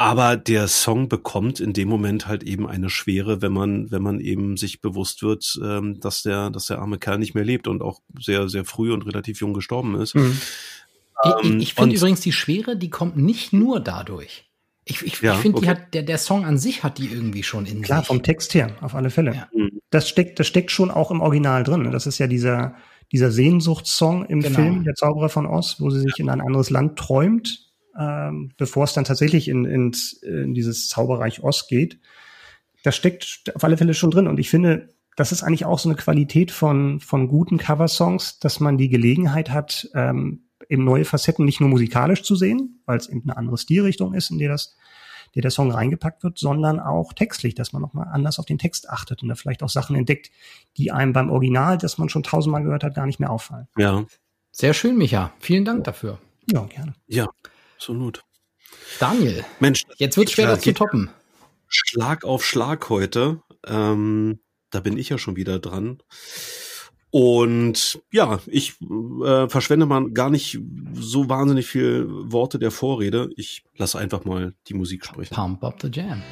Aber der Song bekommt in dem Moment halt eben eine Schwere, wenn man, wenn man eben sich bewusst wird, ähm, dass der, dass der arme Kerl nicht mehr lebt und auch sehr, sehr früh und relativ jung gestorben ist. Mhm. Ich, Ähm, ich finde und- übrigens, die Schwere, die kommt nicht nur dadurch. Ich, ich, Ja, ich finde, die okay. hat, der, der Song an sich hat die irgendwie schon in Klar, sich. vom Text her, auf alle Fälle. Ja. Mhm. Das steckt, das steckt schon auch im Original drin. Das ist ja dieser, dieser Sehnsuchtssong im Genau. Film Der Zauberer von Oz, wo sie sich in ein anderes Land träumt, ähm, bevor es dann tatsächlich in, ins, in dieses Zauberreich Oz geht. Das steckt auf alle Fälle schon drin. Und ich finde, das ist eigentlich auch so eine Qualität von, von guten Coversongs, dass man die Gelegenheit hat, ähm, eben neue Facetten nicht nur musikalisch zu sehen, weil es eben eine andere Stilrichtung ist, in der das der der Song reingepackt wird, sondern auch textlich, dass man nochmal anders auf den Text achtet und da vielleicht auch Sachen entdeckt, die einem beim Original, das man schon tausendmal gehört hat, gar nicht mehr auffallen. Ja, Sehr schön, Micha. Vielen Dank dafür. Ja, gerne. ja, absolut. Daniel, Mensch, jetzt wird schwer, Ja, das zu toppen. Schlag auf Schlag heute. Ähm, da bin ich ja schon wieder dran. Und ja, ich äh, verschwende mal gar nicht so wahnsinnig viel Worte der Vorrede. Ich lasse einfach mal die Musik sprechen. Pump up the jam.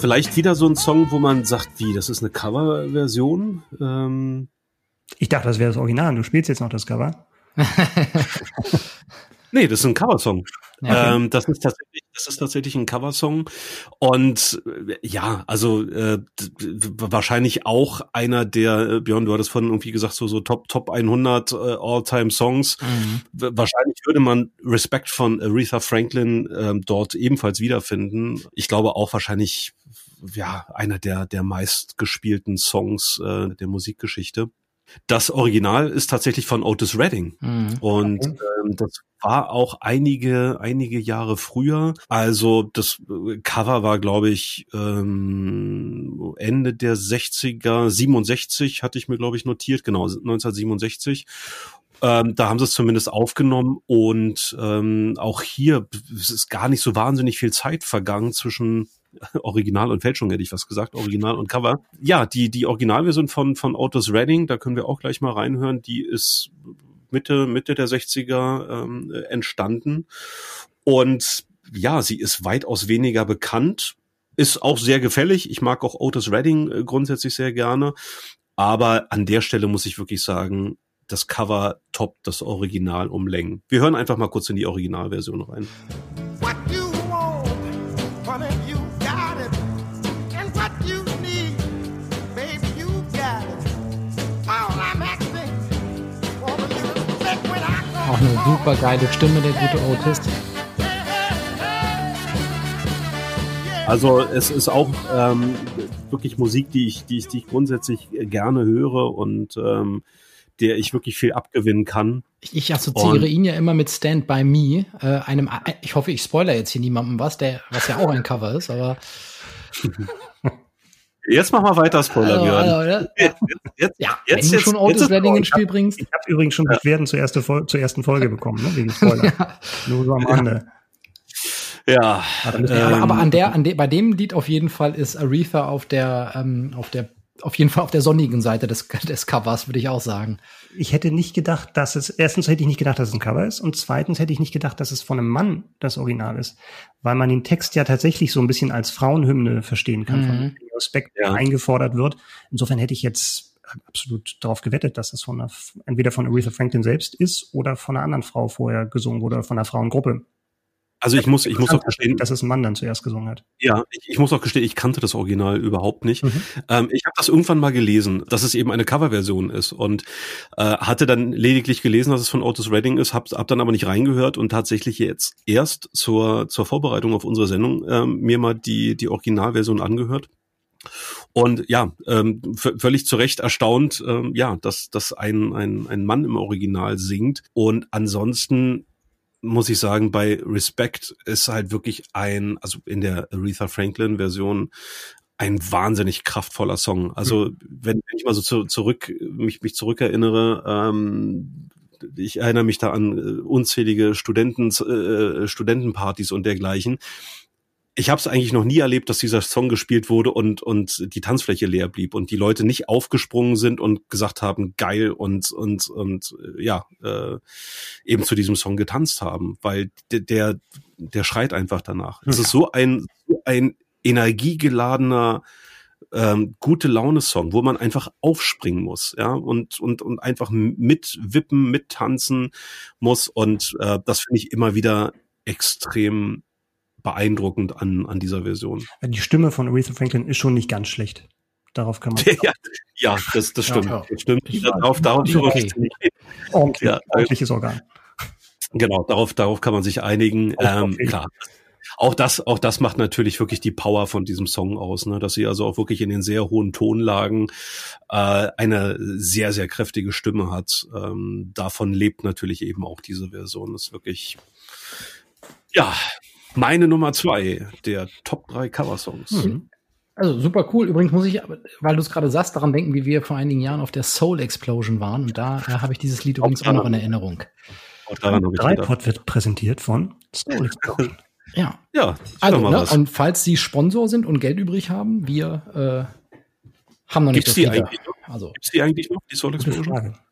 Vielleicht wieder so ein Song, wo man sagt, wie, das ist eine Coverversion. Ähm, Ich dachte, das wäre das Original. Du spielst jetzt noch das Cover. <laughs> Nee, das ist ein Coversong. Ja, Ähm, das ist tatsächlich, das ist tatsächlich ein Coversong. Und äh, ja, also äh, wahrscheinlich auch einer der, äh, Björn, du hattest von irgendwie gesagt, so, so Top, Top 100 äh, All-Time Songs. Mhm. Wahrscheinlich würde man Respect von Aretha Franklin ähm, dort ebenfalls wiederfinden. Ich glaube auch wahrscheinlich, ja, einer der, der meistgespielten Songs äh, der Musikgeschichte. Das Original ist tatsächlich von Otis Redding. Mhm. Und ähm, das war auch einige, einige Jahre früher. Also das äh, Cover war, glaube ich, ähm, Ende der 60er, 67 hatte ich mir, glaube ich, notiert, genau, 1967. Ähm, da haben sie es zumindest aufgenommen und ähm, auch hier es ist gar nicht so wahnsinnig viel Zeit vergangen zwischen Original und Fälschung, hätte ich was gesagt, Original und Cover. Ja, die, die Originalversion von, von Otis Redding, da können wir auch gleich mal reinhören, die ist Mitte, Mitte der 60er ähm, entstanden. Und ja, sie ist weitaus weniger bekannt, ist auch sehr gefällig. Ich mag auch Otis Redding äh, grundsätzlich sehr gerne. Aber an der Stelle muss ich wirklich sagen, das Cover toppt das Original um Längen. Wir hören einfach mal kurz in die Originalversion rein. Eine super geile Stimme, der gute Otis. Also es ist auch ähm, wirklich Musik, die ich, die ich, die ich grundsätzlich gerne höre und ähm, der ich wirklich viel abgewinnen kann. Ich, ich assoziiere Und- ihn ja immer mit Stand By Me, äh, einem, äh, ich hoffe, ich spoiler jetzt hier niemandem was, der, was ja auch ein Cover ist, aber <laughs> Jetzt mach mal weiter, Spoiler, also, Björn. also, ja, Jetzt, jetzt, ja, jetzt, wenn du jetzt, schon Redding ins Spiel bringst. Ich habe übrigens schon Beschwerden zur, erste Fol zur ersten Folge bekommen, ne, wegen Spoiler. <laughs> Nur so am Rande. Ja, wir- Ja, aber, ähm, aber an der, an de, bei dem Lied auf jeden Fall ist Aretha auf der, ähm, auf der, auf jeden Fall auf der sonnigen Seite des, des Covers, würde ich auch sagen. Ich hätte nicht gedacht, dass es, erstens hätte ich nicht gedacht, dass es ein Cover ist und zweitens hätte ich nicht gedacht, dass es von einem Mann das Original ist, weil man den Text ja tatsächlich so ein bisschen als Frauenhymne verstehen kann, von Mhm. Respekt Ja. eingefordert wird. Insofern hätte ich jetzt absolut darauf gewettet, dass es von einer, entweder von Aretha Franklin selbst ist oder von einer anderen Frau vorher gesungen wurde oder von einer Frauengruppe. also ich muss, ich muss auch gestehen, dass es ein Mann dann zuerst gesungen hat. ja, ich, ich muss auch gestehen, ich kannte das Original überhaupt nicht. Mhm. Ähm, ich habe das irgendwann mal gelesen, dass es eben eine Coverversion ist und äh, hatte dann lediglich gelesen, dass es von Otis Redding ist, hab, hab dann aber nicht reingehört und tatsächlich jetzt erst zur zur Vorbereitung auf unsere Sendung ähm, mir mal die die Originalversion angehört. Und ja, ähm, völlig zu Recht erstaunt, ähm, ja, dass, dass ein, ein, ein Mann im Original singt. Und ansonsten muss ich sagen, bei Respect ist halt wirklich ein, also in der Aretha Franklin Version, ein wahnsinnig kraftvoller Song. Also wenn, wenn ich mal so zu, zurück, mich, mich zurückerinnere, ähm, ich erinnere mich da an äh, unzählige Studenten, äh, Studentenpartys und dergleichen. Ich habe es eigentlich noch nie erlebt, dass dieser Song gespielt wurde und und die Tanzfläche leer blieb und die Leute nicht aufgesprungen sind und gesagt haben geil und und und äh, ja äh, eben zu diesem Song getanzt haben, weil der der, schreit einfach danach. Es ist so ein so ein energiegeladener ähm, gute Laune Song, wo man einfach aufspringen muss, ja und und und einfach mitwippen, mittanzen muss und äh, das finde ich immer wieder extrem beeindruckend an, an dieser Version. Die Stimme von Aretha Franklin ist schon nicht ganz schlecht. Darauf kann man <laughs> ja, ja, das, das stimmt. Ja. Das stimmt. Darauf, darauf, Okay. ordentlich, Ja, ordentliches Organ. genau, darauf, darauf kann man sich einigen. Auch Ähm, okay. klar. Auch das, auch das macht natürlich wirklich die Power von diesem Song aus, ne? dass sie also auch wirklich in den sehr hohen Tonlagen äh, eine sehr, sehr kräftige Stimme hat. Ähm, davon lebt natürlich eben auch diese Version. Das ist wirklich, ja, meine Nummer zwei der Top drei Coversongs. Mhm. Also super cool. Übrigens muss ich, weil du es gerade sagst, daran denken, wie wir vor einigen Jahren auf der Soul Explosion waren. Und da äh, habe ich dieses Lied übrigens auch noch in Erinnerung. Auch daran. Dreipod wird präsentiert von Soul Explosion. Ja. Ja, Also, ne, und falls Sie Sponsor sind und Geld übrig haben, wir äh, haben noch nicht Gibt's das die Lied da. eigentlich noch? Also, Gibt's die eigentlich noch, die Soul Explosion?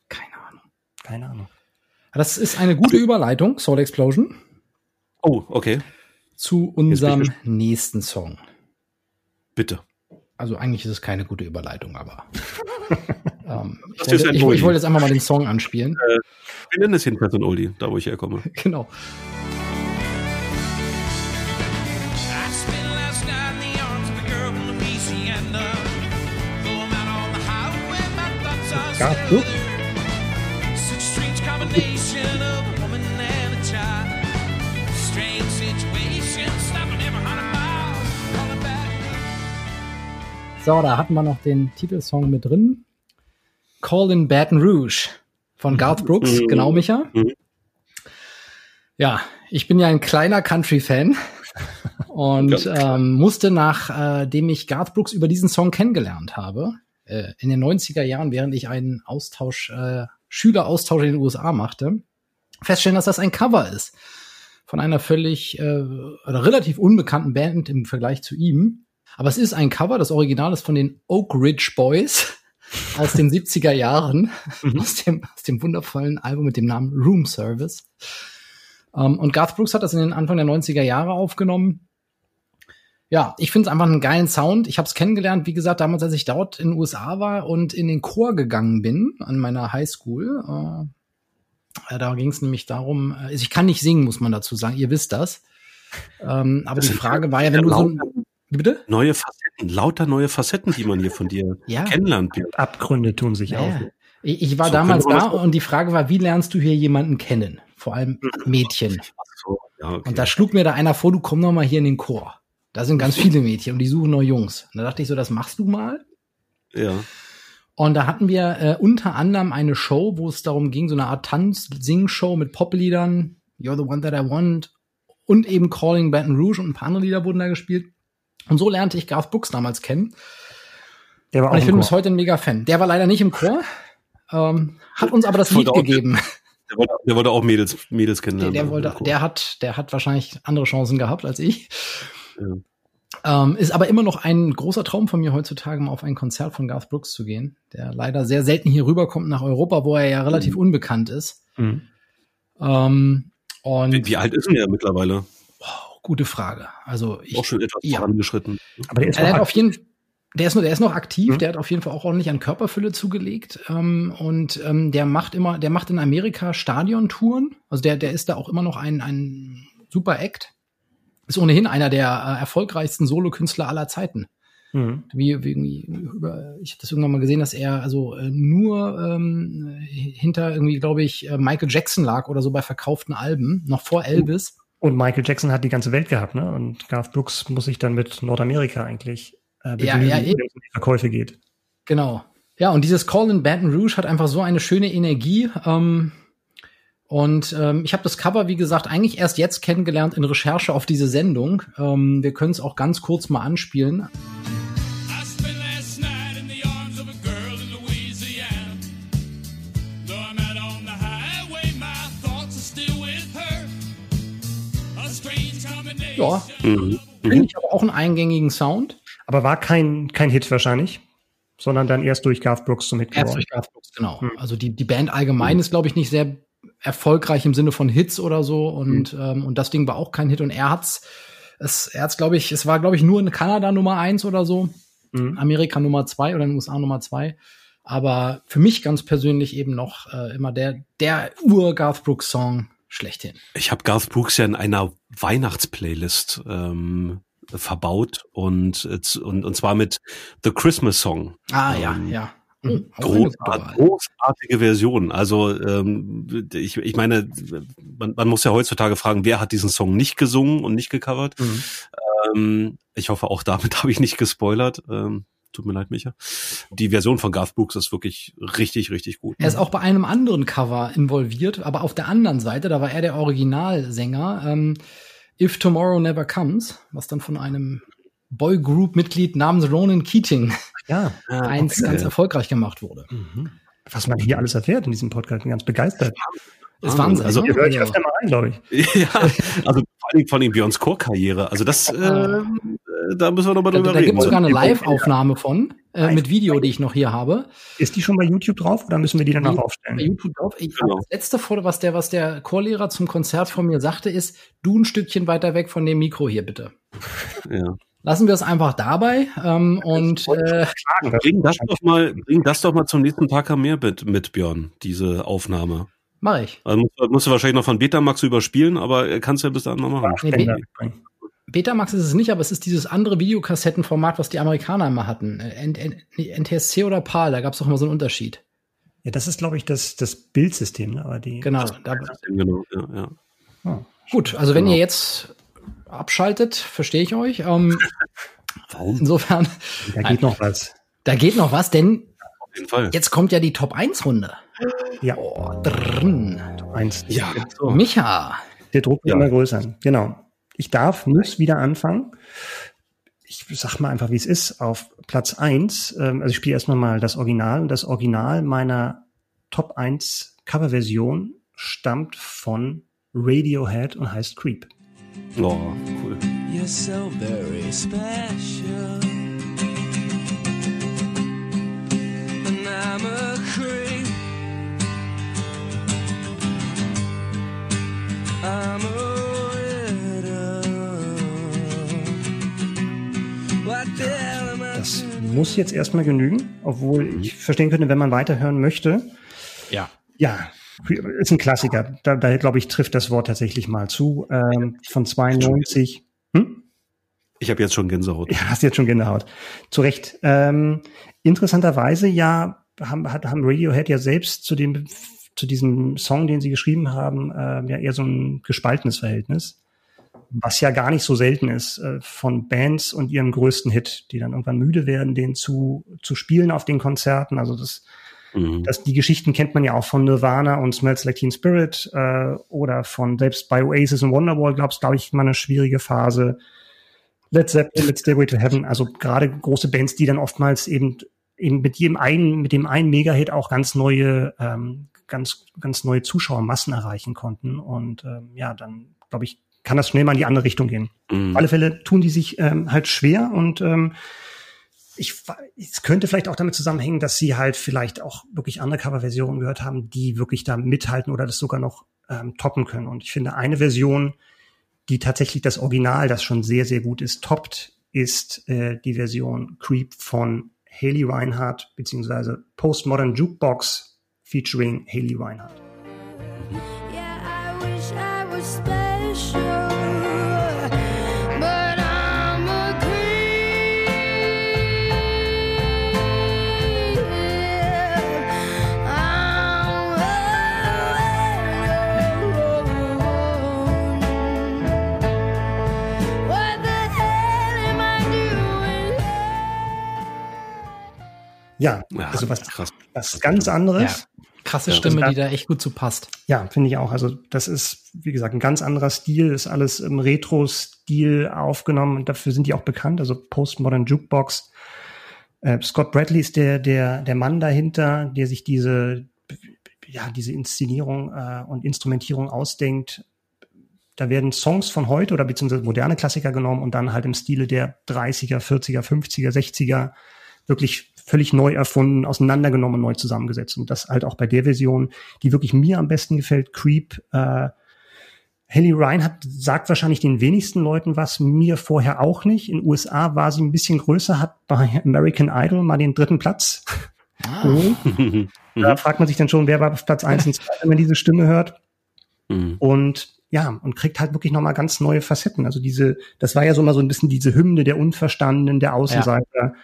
Keine Ahnung. Keine Ahnung. Das ist eine gute Überleitung, Soul Explosion, Oh, okay. Zu unserem nächsten Song. Bitte. Also eigentlich ist es keine gute Überleitung, aber <laughs> ähm, ich, ein ich, ich wollte jetzt einfach mal den Song anspielen. wir nennen es jedenfalls ein Oldie, da wo ich herkomme. <laughs> Genau. I spent So, da hatten wir noch den Titelsong mit drin. Call in Baton Rouge von Garth Brooks. Mhm. Genau, Micha. Mhm. Ja, ich bin ja ein kleiner Country-Fan und ähm, musste nachdem ich Garth Brooks über diesen Song kennengelernt habe, äh, in den 90er Jahren, während ich einen Austausch, äh, Schüleraustausch in den USA machte, feststellen, dass das ein Cover ist von einer völlig äh, oder relativ unbekannten Band im Vergleich zu ihm. Aber es ist ein Cover, das Original ist von den Oak Ridge Boys <laughs> aus den 70er Jahren, aus, dem, aus dem wundervollen Album mit dem Namen Room Service. Ähm, und Garth Brooks hat das in den Anfang der 90er Jahre aufgenommen. Ja, ich finde es einfach einen geilen Sound. Ich habe es kennengelernt, wie gesagt, damals, als ich dort in den USA war und in den Chor gegangen bin an meiner Highschool. Äh, da ging es nämlich darum, äh, ich kann nicht singen, muss man dazu sagen. Ihr wisst das. Ähm, aber die Frage war ja, wenn du so ein, bitte? Neue Facetten, lauter neue Facetten, die man hier von dir <laughs> Ja. kennenlernt. Abgründe tun sich auf. Naja. Ich, ich war So damals da und die Frage war, wie lernst du hier jemanden kennen? Vor allem Mädchen. Ach so, ja, okay. Und da schlug mir da einer vor, du komm noch mal hier in den Chor. Da sind ganz viele Mädchen und die suchen noch Jungs. Und da dachte ich so, das machst du mal. ja. Und da hatten wir äh, unter anderem eine Show, wo es darum ging, so eine Art Tanz-Sing-Show mit Popliedern, You're the One That I Want und eben Calling Baton Rouge und ein paar andere Lieder wurden da gespielt. Und so lernte ich Garth Brooks damals kennen. Der war auch Und ich bin bis heute ein mega Fan. Der war leider nicht im Chor, ähm, hat uns aber das Lied Wollte gegeben. Der wollte, der wollte auch Mädels, Mädels Der, kennenlernen. der wollte, Cool. der hat, der hat wahrscheinlich andere Chancen gehabt als ich. Ähm, ist aber immer noch ein großer Traum von mir heutzutage, mal auf ein Konzert von Garth Brooks zu gehen, der leider sehr selten hier rüberkommt nach Europa, wo er ja relativ unbekannt ist. Mhm. Ähm, und wie, wie alt ist denn der mittlerweile? Gute Frage. Also ich, Auch schon etwas ja. vorangeschritten. Aber der ist er hat noch auf jeden der ist, noch, der ist noch aktiv, Mhm. der hat auf jeden Fall auch ordentlich an Körperfülle zugelegt ähm, und ähm, der macht immer, der macht in Amerika Stadiontouren, also der, der ist da auch immer noch ein, ein super Act, ist ohnehin einer der äh, erfolgreichsten Solokünstler aller Zeiten. Mhm. Wie, wie, irgendwie über, ich habe das irgendwann mal gesehen, dass er also äh, nur ähm, hinter irgendwie, glaube ich, äh, Michael Jackson lag oder so bei verkauften Alben, noch vor Elvis. Und Michael Jackson hat die ganze Welt gehabt, ne? Und Garth Brooks muss sich dann mit Nordamerika eigentlich äh, Ja, begnügen, ja, wenn es um die Verkäufe geht. Genau. Ja, und dieses Call in Baton Rouge hat einfach so eine schöne Energie. Ähm, und ähm, ich habe das Cover, wie gesagt, eigentlich erst jetzt kennengelernt in Recherche auf diese Sendung. Ähm, wir können es auch ganz kurz mal anspielen. Ja, Mhm. finde ich aber auch einen eingängigen Sound. Aber war kein, kein Hit wahrscheinlich, sondern dann erst durch Garth Brooks zum Hit Erst geworden. durch Garth Brooks, genau. Also die, die Band allgemein ist, glaube ich, nicht sehr erfolgreich im Sinne von Hits oder so. Und, ähm, und das Ding war auch kein Hit. Und er hat's, es, er hat's, glaube ich, es war, glaube ich, nur in Kanada Nummer eins oder so. Mhm. Amerika Nummer zwei oder in den USA Nummer zwei. Aber für mich ganz persönlich eben noch äh, immer der, der Ur-Garth Brooks-Song schlechthin. Ich habe Garth Brooks ja in einer Weihnachtsplaylist ähm, verbaut und, äh, und und zwar mit The Christmas Song. Ah, ja, Ähm, ja. mhm. Auch eine gute Großart, Wahl. großartige Version. Also ähm, ich, ich meine, man, man muss ja heutzutage fragen, wer hat diesen Song nicht gesungen und nicht gecovert. Mhm. Ähm, ich hoffe, auch damit <laughs> habe ich nicht gespoilert. Ähm, tut mir leid, Micha. Die Version von Garth Brooks ist wirklich richtig, richtig gut. Er ist auch bei einem anderen Cover involviert, aber auf der anderen Seite, da war er der Originalsänger, ähm, If Tomorrow Never Comes, was dann von einem Boygroup-Mitglied namens Ronan Keating Ja, <laughs> eins ganz erfolgreich gemacht wurde. was man hier alles erfährt in diesem Podcast, bin ganz begeistert. Ist Ah, Wahnsinn. also- ne? Hört ich öfter mal rein, glaube <laughs> ich. ja, also vor allem von ihm Björns Chorkarriere. Also das, äh, da müssen wir nochmal da drüber da reden. gibt es sogar eine Live-Aufnahme von, äh, mit Video, die ich noch hier habe. Ist die schon bei YouTube drauf oder müssen wir die danach Die- Bei aufstellen? YouTube drauf. Ich, Genau. Das letzte Foto, was der, was der Chorlehrer zum Konzert von mir sagte, ist, du ein Stückchen weiter weg von dem Mikro hier, bitte. Ja. Lassen wir es einfach dabei. Ähm, und äh, Bring das doch mal, bring das doch mal zum nächsten Tag am Meer mit, mit Björn, diese Aufnahme. Mach ich. Also musst, musst du wahrscheinlich noch von Betamax überspielen, aber kannst du ja bis dahin noch machen. Nee, Be-. Betamax ist es nicht, aber es ist dieses andere Videokassettenformat, was die Amerikaner immer hatten. Äh, NTSC oder PAL, da gab es doch immer so einen Unterschied. Ja, das ist, glaube ich, das, das Bildsystem, ne? aber die. Genau. Da, Genau, ja, ja. Oh. gut, also wenn Genau. ihr jetzt abschaltet, verstehe ich euch. Ähm, <laughs> Warum? insofern, Da geht noch was. da geht noch was, denn Auf jeden Fall. jetzt kommt ja die Top 1 Runde. Ja, Oh, drin. eins. Ja. Micha. Der Druck wird Ja. immer größer. Genau. Ich darf, muss wieder anfangen. Ich sag mal einfach, wie es ist. Auf Platz eins. ähm, also ich spiele erstmal mal das Original. Und das Original meiner Top 1 Coverversion stammt von Radiohead und heißt Creep. Oh, cool. You're so very special. And I'm a creep. I'm a muss jetzt erstmal genügen, obwohl ich verstehen könnte, wenn man weiterhören möchte. Ja. Ja, ist ein Klassiker. Da, da glaube ich, trifft das Wort tatsächlich mal zu. Ähm, von 92. Hm? Ich habe jetzt schon Gänsehaut. Ja, hast jetzt schon Gänsehaut. Zu Recht. Ähm, interessanterweise ja, haben, hat, haben Radiohead ja selbst zu dem, zu diesem Song, den sie geschrieben haben, äh, ja eher so ein gespaltenes Verhältnis. Was ja gar nicht so selten ist, äh, von Bands und ihrem größten Hit, die dann irgendwann müde werden, den zu, zu spielen auf den Konzerten. Also das, Mhm. das, die Geschichten kennt man ja auch von Nirvana und Smells Like Teen Spirit äh, oder von selbst bei Oasis und Wonderwall gab es, glaube ich, mal eine schwierige Phase. Led Zeppelin mit Stairway to Heaven, also gerade große Bands, die dann oftmals eben eben mit jedem einen, mit dem einen Mega-Hit auch ganz neue, ähm, ganz ganz neue Zuschauermassen erreichen konnten und ähm, ja, dann glaube ich, kann das schnell mal in die andere Richtung gehen. Mhm. Auf alle Fälle tun die sich ähm, halt schwer und ähm, ich, es könnte vielleicht auch damit zusammenhängen, dass sie halt vielleicht auch wirklich andere Coverversionen gehört haben, die wirklich da mithalten oder das sogar noch ähm, toppen können. Und ich finde, eine Version, die tatsächlich das Original, das schon sehr, sehr gut ist, toppt, ist äh, die Version Creep von Haley Reinhardt beziehungsweise Postmodern Jukebox featuring Haley Reinhardt. Ja, Ja, also was, krass. was ganz anderes. Krasse Ja, Stimme, also die da echt gut zu passt. Ja, finde ich auch. Also das ist, wie gesagt, ein ganz anderer Stil, ist alles im Retro-Stil aufgenommen und dafür sind die auch bekannt, also Postmodern Jukebox. Äh, Scott Bradley ist der, der, der Mann dahinter, der sich diese, ja, diese Inszenierung äh, und Instrumentierung ausdenkt. Da werden Songs von heute oder beziehungsweise moderne Klassiker genommen und dann halt im Stile der 30er, 40er, 50er, 60er wirklich völlig neu erfunden, auseinandergenommen und neu zusammengesetzt. Und das halt auch bei der Version, die wirklich mir am besten gefällt, Creep. Äh, Haley Reinhardt sagt wahrscheinlich den wenigsten Leuten was, mir vorher auch nicht. In den USA war sie ein bisschen größer, hat bei American Idol mal den dritten Platz. geholt. <laughs> Da fragt man sich dann schon, wer war auf Platz eins und zwei, wenn man diese Stimme hört. Mhm. Und ja, und kriegt halt wirklich nochmal ganz neue Facetten. Also diese, das war ja so mal so ein bisschen diese Hymne der Unverstandenen, der Außenseiter.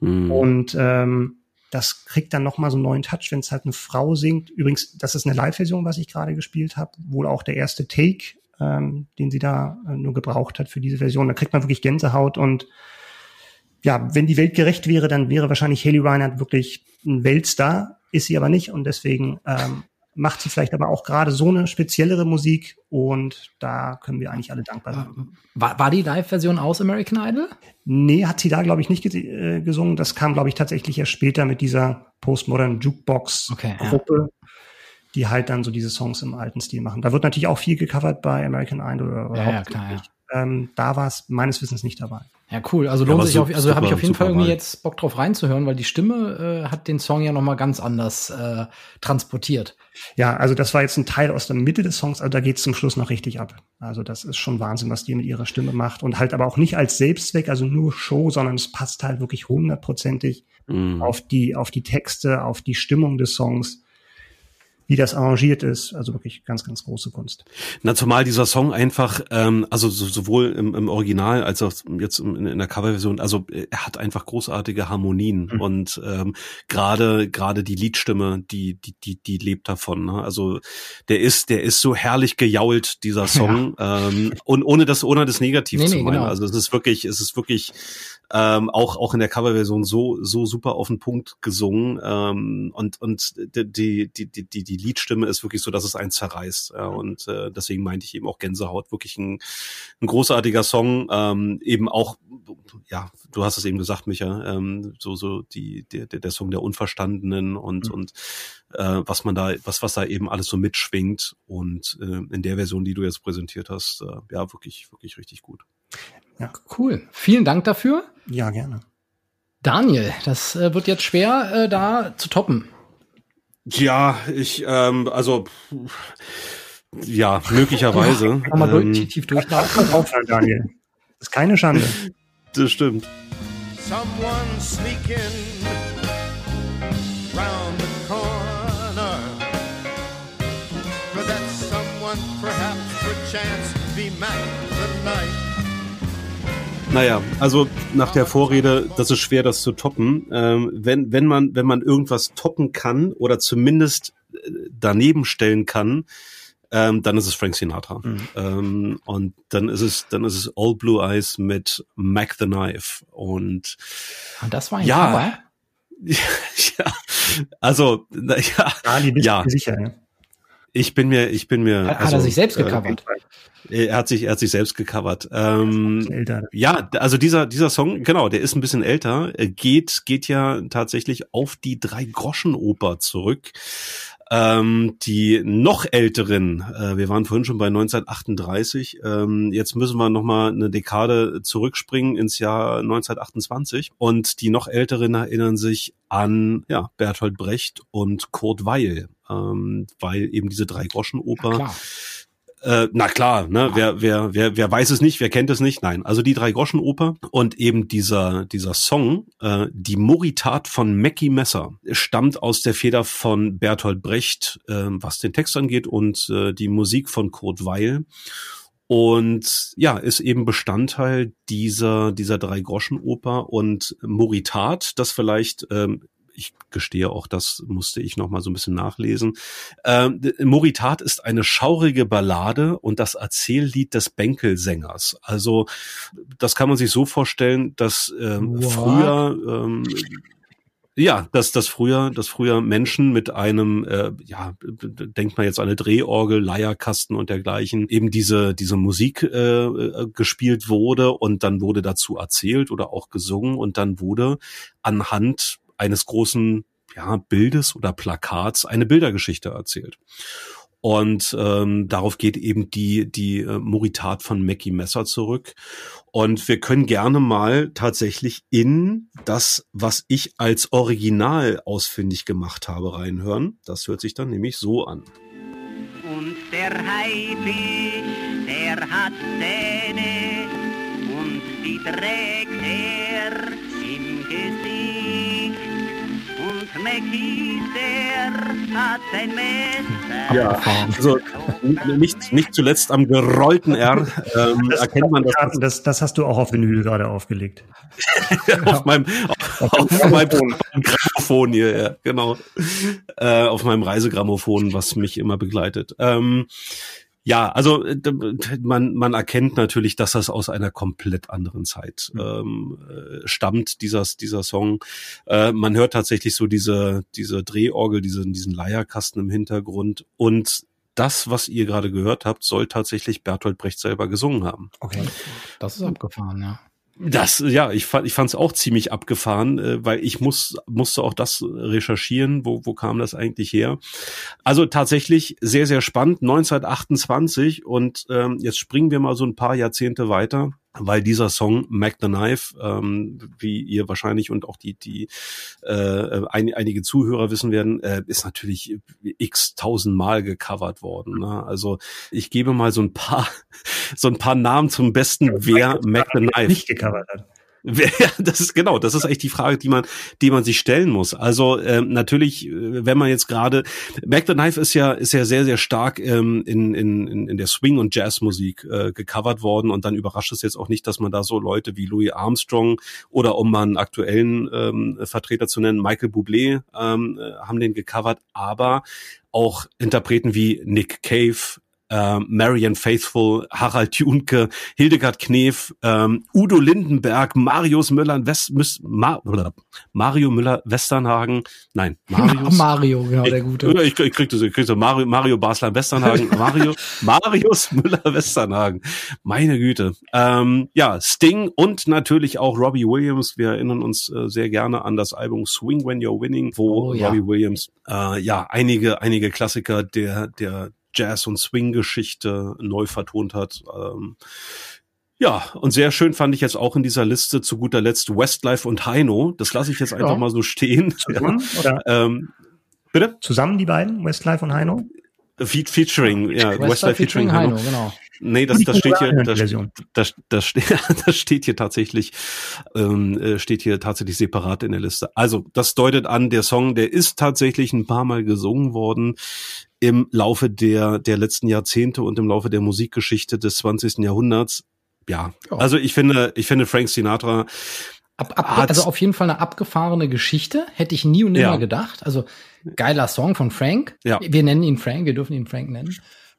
Mhm. Und ähm, das kriegt dann nochmal so einen neuen Touch, wenn es halt eine Frau singt. Übrigens, das ist eine Live-Version, was ich gerade gespielt habe. Wohl auch der erste Take, ähm, den sie da äh, nur gebraucht hat für diese Version. Da kriegt man wirklich Gänsehaut und ja, wenn die Welt gerecht wäre, dann wäre wahrscheinlich Haley Reinhardt wirklich ein Weltstar, ist sie aber nicht und deswegen ähm, macht sie vielleicht aber auch gerade so eine speziellere Musik und da können wir eigentlich alle dankbar sein. War, war die Live-Version aus American Idol? Nee, hat sie da, glaube ich, nicht äh, gesungen. Das kam, glaube ich, tatsächlich erst später mit dieser Postmodern Okay, ja. Jukebox-Gruppe, die halt dann so diese Songs im alten Stil machen. Da wird natürlich auch viel gecovert bei American Idol. Oder Ja, ja, hauptsächlich. klar, ja. Ähm, da war es meines Wissens nicht dabei. Ja, cool. Also Ja, lohnt aber sich auf, also habe ich auf jeden Fall irgendwie Wahl. jetzt Bock drauf reinzuhören, weil die Stimme äh, hat den Song ja nochmal ganz anders äh, transportiert. Ja, also das war jetzt ein Teil aus der Mitte des Songs, also da geht's zum Schluss noch richtig ab. Also das ist schon Wahnsinn, was die mit ihrer Stimme macht. Und halt aber auch nicht als Selbstzweck, also nur Show, sondern es passt halt wirklich hundertprozentig Mhm. auf die, auf die Texte, auf die Stimmung des Songs. Wie das arrangiert ist. Also wirklich ganz, ganz große Kunst. Na, zumal dieser Song einfach, ähm, also so, sowohl im, im Original als auch jetzt in, in der Coverversion, also äh, er hat einfach großartige Harmonien Mhm. und ähm, gerade gerade die Liedstimme, die die die die lebt davon. Ne? Also der ist der ist so herrlich gejault dieser <laughs> Song ähm, und ohne das ohne das negativ Nee, zu nee, meinen. genau. Also es ist wirklich es ist wirklich ähm, auch auch in der Coverversion so so super auf den Punkt gesungen. Ähm, und und die die die die die Liedstimme ist wirklich so, dass es einen zerreißt. Ja, und äh, deswegen meinte ich eben auch Gänsehaut. Wirklich ein, ein großartiger Song. Ähm, eben auch ja du hast es eben gesagt Micha ähm, so so die der der der Song der Unverstandenen und Mhm. und äh, was man da was was da eben alles so mitschwingt. Und äh, in der Version, die du jetzt präsentiert hast, äh, ja wirklich wirklich richtig gut. Cool. Vielen Dank dafür. Ja, gerne. Daniel, das äh, wird jetzt schwer, äh, da zu toppen. Ja, ich, ähm, also, ja, möglicherweise. <laughs> Nochmal ähm, durch, tief. Aufhören, Daniel. Das ist keine Schande. <laughs> das stimmt. Someone sneaking round the corner. Could that someone perhaps perchance be Mac the Knight? Naja, also nach der Vorrede, das ist schwer, das zu toppen. Ähm, wenn, wenn man, wenn man irgendwas toppen kann oder zumindest äh, daneben stellen kann, ähm, dann ist es Frank Sinatra. Ähm, und dann ist es, dann ist es All Blue Eyes mit Mac the Knife. Und Und das war ein Ja. Cover. <laughs> ja, also, na, ja, Ali, bist Ja. sicher? Ne? Ich bin mir, ich bin mir. Hat, hat also, er sich selbst äh, gecovert? Er hat sich, er hat sich selbst gecovert. Ähm, Älter. ja, also dieser dieser Song, genau, der ist ein bisschen älter, äh, geht geht ja tatsächlich auf die drei Groschen Oper zurück. Ähm, die noch älteren, äh, wir waren vorhin schon bei 1938, ähm, jetzt müssen wir noch mal eine Dekade zurückspringen ins Jahr 1928 und die noch älteren erinnern sich an ja Bertolt Brecht und Kurt Weil, ähm, weil eben diese drei Groschen Oper Klar. Äh, na klar, ne? Wer, wer, wer, wer weiß es nicht, wer kennt es nicht? Nein, also die Drei-Groschen-Oper und eben dieser, dieser Song, äh, die Moritat von Mackie Messer, stammt aus der Feder von Bertolt Brecht, äh, was den Text angeht und äh, die Musik von Kurt Weil. Und ja, ist eben Bestandteil dieser, dieser Drei-Groschen-Oper und Moritat, das vielleicht, ähm, ich gestehe auch, das musste ich noch mal so ein bisschen nachlesen. Ähm, Moritat ist eine schaurige Ballade und das Erzähllied des Bänkelsängers. Also das kann man sich so vorstellen, dass ähm, früher ähm, ja, dass das früher, dass früher Menschen mit einem, äh, ja, denkt man jetzt an eine Drehorgel, Leierkasten und dergleichen, eben diese diese Musik äh, äh, gespielt wurde und dann wurde dazu erzählt oder auch gesungen und dann wurde anhand eines großen ja, Bildes oder Plakats eine Bildergeschichte erzählt. Und ähm, darauf geht eben die, die äh, Moritat von Mackie Messer zurück. Und wir können gerne mal tatsächlich in das, was ich als Original ausfindig gemacht habe, reinhören. Das hört sich dann nämlich so an. Und der Haifisch, der hat Zähne und die trägt er Ja, also nicht, nicht zuletzt am gerollten R ähm, erkennt man das das, das hast du auch auf Vinyl gerade aufgelegt. <laughs> auf meinem, auf, auf meinem Grammophon hier, ja, genau. Äh, auf meinem Reisegrammophon, was mich immer begleitet. Ähm, ja, also äh, man, man erkennt natürlich, dass das aus einer komplett anderen Zeit ähm, äh, stammt, dieser, dieser Song. Äh, man hört tatsächlich so diese, diese Drehorgel, diesen, diesen Leierkasten im Hintergrund und das, was ihr gerade gehört habt, soll tatsächlich Bertolt Brecht selber gesungen haben. Okay. Das ist abgefahren, ja. Das, ja, ich fand, ich fand es auch ziemlich abgefahren, äh, weil ich muss, musste auch das recherchieren, wo, wo kam das eigentlich her. Also tatsächlich sehr, sehr spannend, 1928 und ähm, jetzt springen wir mal so ein paar Jahrzehnte weiter, weil dieser Song Mac the Knife, ähm, wie ihr wahrscheinlich und auch die, die äh, ein, einige Zuhörer wissen werden, äh, ist natürlich x tausendmal gecovert worden. Ne? Also ich gebe mal so ein paar, <laughs> so ein paar Namen zum Besten, wer Mac the Knife Nicht gecovert hat. <laughs> Ja, das ist genau, das ist echt die Frage, die man, die man sich stellen muss. Also ähm, natürlich, äh, wenn man jetzt gerade, Mac the Knife ist ja, ist ja sehr, sehr stark ähm, in, in, in in der Swing- und Jazzmusik äh, gecovert worden und dann überrascht es jetzt auch nicht, dass man da so Leute wie Louis Armstrong oder um mal einen aktuellen ähm, Vertreter zu nennen, Michael Bublé ähm, äh, haben den gecovert, aber auch Interpreten wie Nick Cave, äh, Marian Faithful, Harald Junke, Hildegard Knef, ähm, Udo Lindenberg, Marius Müller, West, Müs, Ma, Mario Müller Westernhagen, nein, <laughs> Marius. Mario, genau, der Gute. Ja, Ich, ich krieg das, ich krieg das. Mario, Mario Basler Westernhagen, <laughs> Mario, Marius Müller Westernhagen. Meine Güte. Ähm, ja, Sting und natürlich auch Robbie Williams. Wir erinnern uns äh, sehr gerne an das Album Swing When You're Winning, wo Oh, ja. Robbie Williams äh, ja einige, einige Klassiker der, der Jazz- und Swing-Geschichte neu vertont hat. Ähm, ja, und sehr schön fand ich jetzt auch in dieser Liste zu guter Letzt Westlife und Heino. Das lasse ich jetzt einfach Ja. mal so stehen. Zusammen, <laughs> oder Ähm, bitte? zusammen die beiden, Westlife und Heino? Fe featuring, ja, Westlife, featuring Heino. genau. Nee, das, das steht hier, das, das, das, steht, <laughs> das steht hier tatsächlich, ähm, äh, steht hier tatsächlich separat in der Liste. Also, das deutet an, der Song, der ist tatsächlich ein paar Mal gesungen worden im Laufe der, der letzten Jahrzehnte und im Laufe der Musikgeschichte des 20. Jahrhunderts. Ja, Ja. also ich finde, ich finde Frank Sinatra, Ab, ab, also auf jeden Fall eine abgefahrene Geschichte. Hätte ich nie und nimmer Ja. gedacht. Also geiler Song von Frank. Ja. Wir nennen ihn Frank, wir dürfen ihn Frank nennen.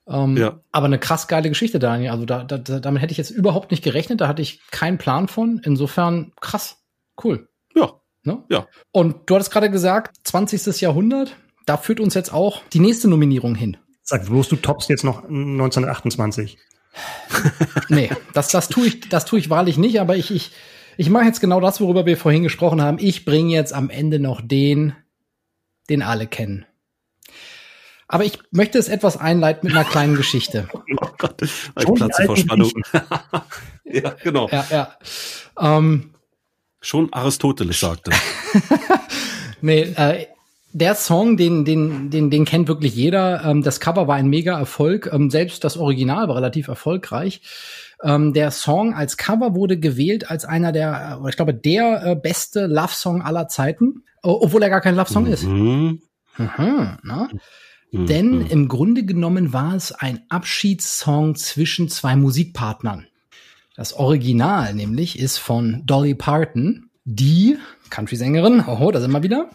Ähm, Ja. Aber eine krass geile Geschichte, Daniel. Also da, da, da, damit hätte ich jetzt überhaupt nicht gerechnet. Da hatte ich keinen Plan von. Insofern krass. Cool. ja, Ne? Ja. Und du hattest gerade gesagt, 20. Jahrhundert. Da führt uns jetzt auch die nächste Nominierung hin. Sag bloß, du toppst jetzt noch 1928. Nee, das, das tue ich, das tue ich wahrlich nicht, aber ich, ich, ich mache jetzt genau das, worüber wir vorhin gesprochen haben. Ich bringe jetzt am Ende noch den, den alle kennen. Aber ich möchte es etwas einleiten mit einer kleinen Geschichte. <laughs> oh Gott, ich platze vor Spannung. <laughs> ja, genau. Ja, ja. Ähm, Schon Aristoteles sagte. <laughs> nee, äh, der Song, den, den, den, den kennt wirklich jeder. Ähm, das Cover war ein mega Erfolg. Ähm, selbst das Original war relativ erfolgreich. Ähm, der Song als Cover wurde gewählt als einer der, äh, ich glaube, der äh, beste Love-Song aller Zeiten, obwohl er gar kein Love-Song ist. Mhm. Mhm, ne? Mhm. Denn im Grunde genommen war es ein Abschiedssong zwischen zwei Musikpartnern. Das Original nämlich ist von Dolly Parton, die Country-Sängerin, oh, da sind wir wieder,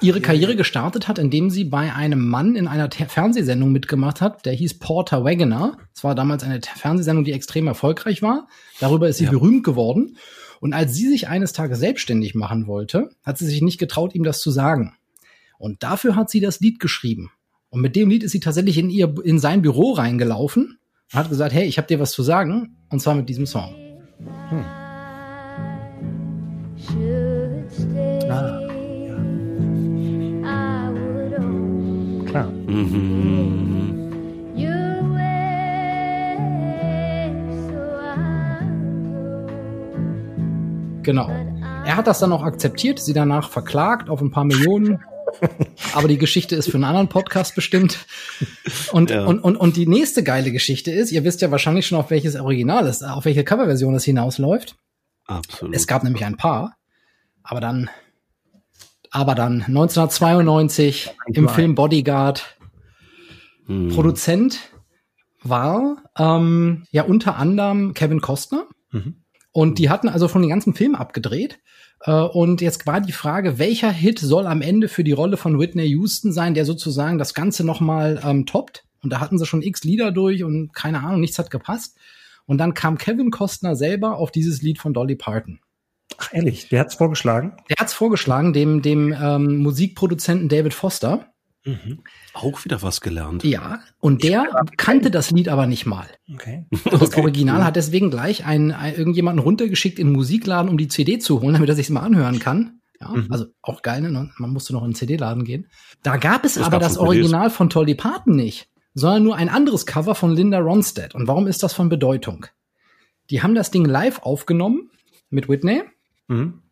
ihre Karriere gestartet hat, indem sie bei einem Mann in einer Te- Fernsehsendung mitgemacht hat, der hieß Porter Wagoner. Es war damals eine Te- Fernsehsendung, die extrem erfolgreich war. Darüber ist sie Ja. berühmt geworden. Und als sie sich eines Tages selbstständig machen wollte, hat sie sich nicht getraut, ihm das zu sagen. Und dafür hat sie das Lied geschrieben. Und mit dem Lied ist sie tatsächlich in ihr in sein Büro reingelaufen und hat gesagt, hey, ich habe dir was zu sagen, und zwar mit diesem Song. Should Genau. Er hat das dann auch akzeptiert, sie danach verklagt auf ein paar Millionen. <laughs> Aber die Geschichte ist für einen anderen Podcast bestimmt. Und, Ja. und, und, und die nächste geile Geschichte ist, ihr wisst ja wahrscheinlich schon, auf welches Original es, auf welche Coverversion es hinausläuft. Absolut. Es gab nämlich ein paar. Aber dann, aber dann 1992 im Film Bodyguard Mhm. Produzent war ähm, ja unter anderem Kevin Costner. Mhm. Und die hatten also von den ganzen Film abgedreht. Äh, und jetzt war die Frage, welcher Hit soll am Ende für die Rolle von Whitney Houston sein, der sozusagen das Ganze nochmal ähm, toppt. Und da hatten sie schon x Lieder durch und keine Ahnung, nichts hat gepasst. Und dann kam Kevin Costner selber auf dieses Lied von Dolly Parton. Ach, ehrlich, der hat's vorgeschlagen. Der hat's vorgeschlagen, dem, dem ähm, Musikproduzenten David Foster. Auch wieder was gelernt. Ja, und der kannte das Lied aber nicht mal. Okay. <laughs> Das Original hat deswegen gleich einen, ein, irgendjemanden runtergeschickt in den Musikladen, um die CD zu holen, damit er sich mal anhören kann. Ja, also auch geil, ne? Man musste noch in den CD-Laden gehen. Da gab es Das aber das. Original von Dolly Parton nicht, sondern nur ein anderes Cover von Linda Ronstadt. Und warum ist das von Bedeutung? Die haben das Ding live aufgenommen mit Whitney Mhm.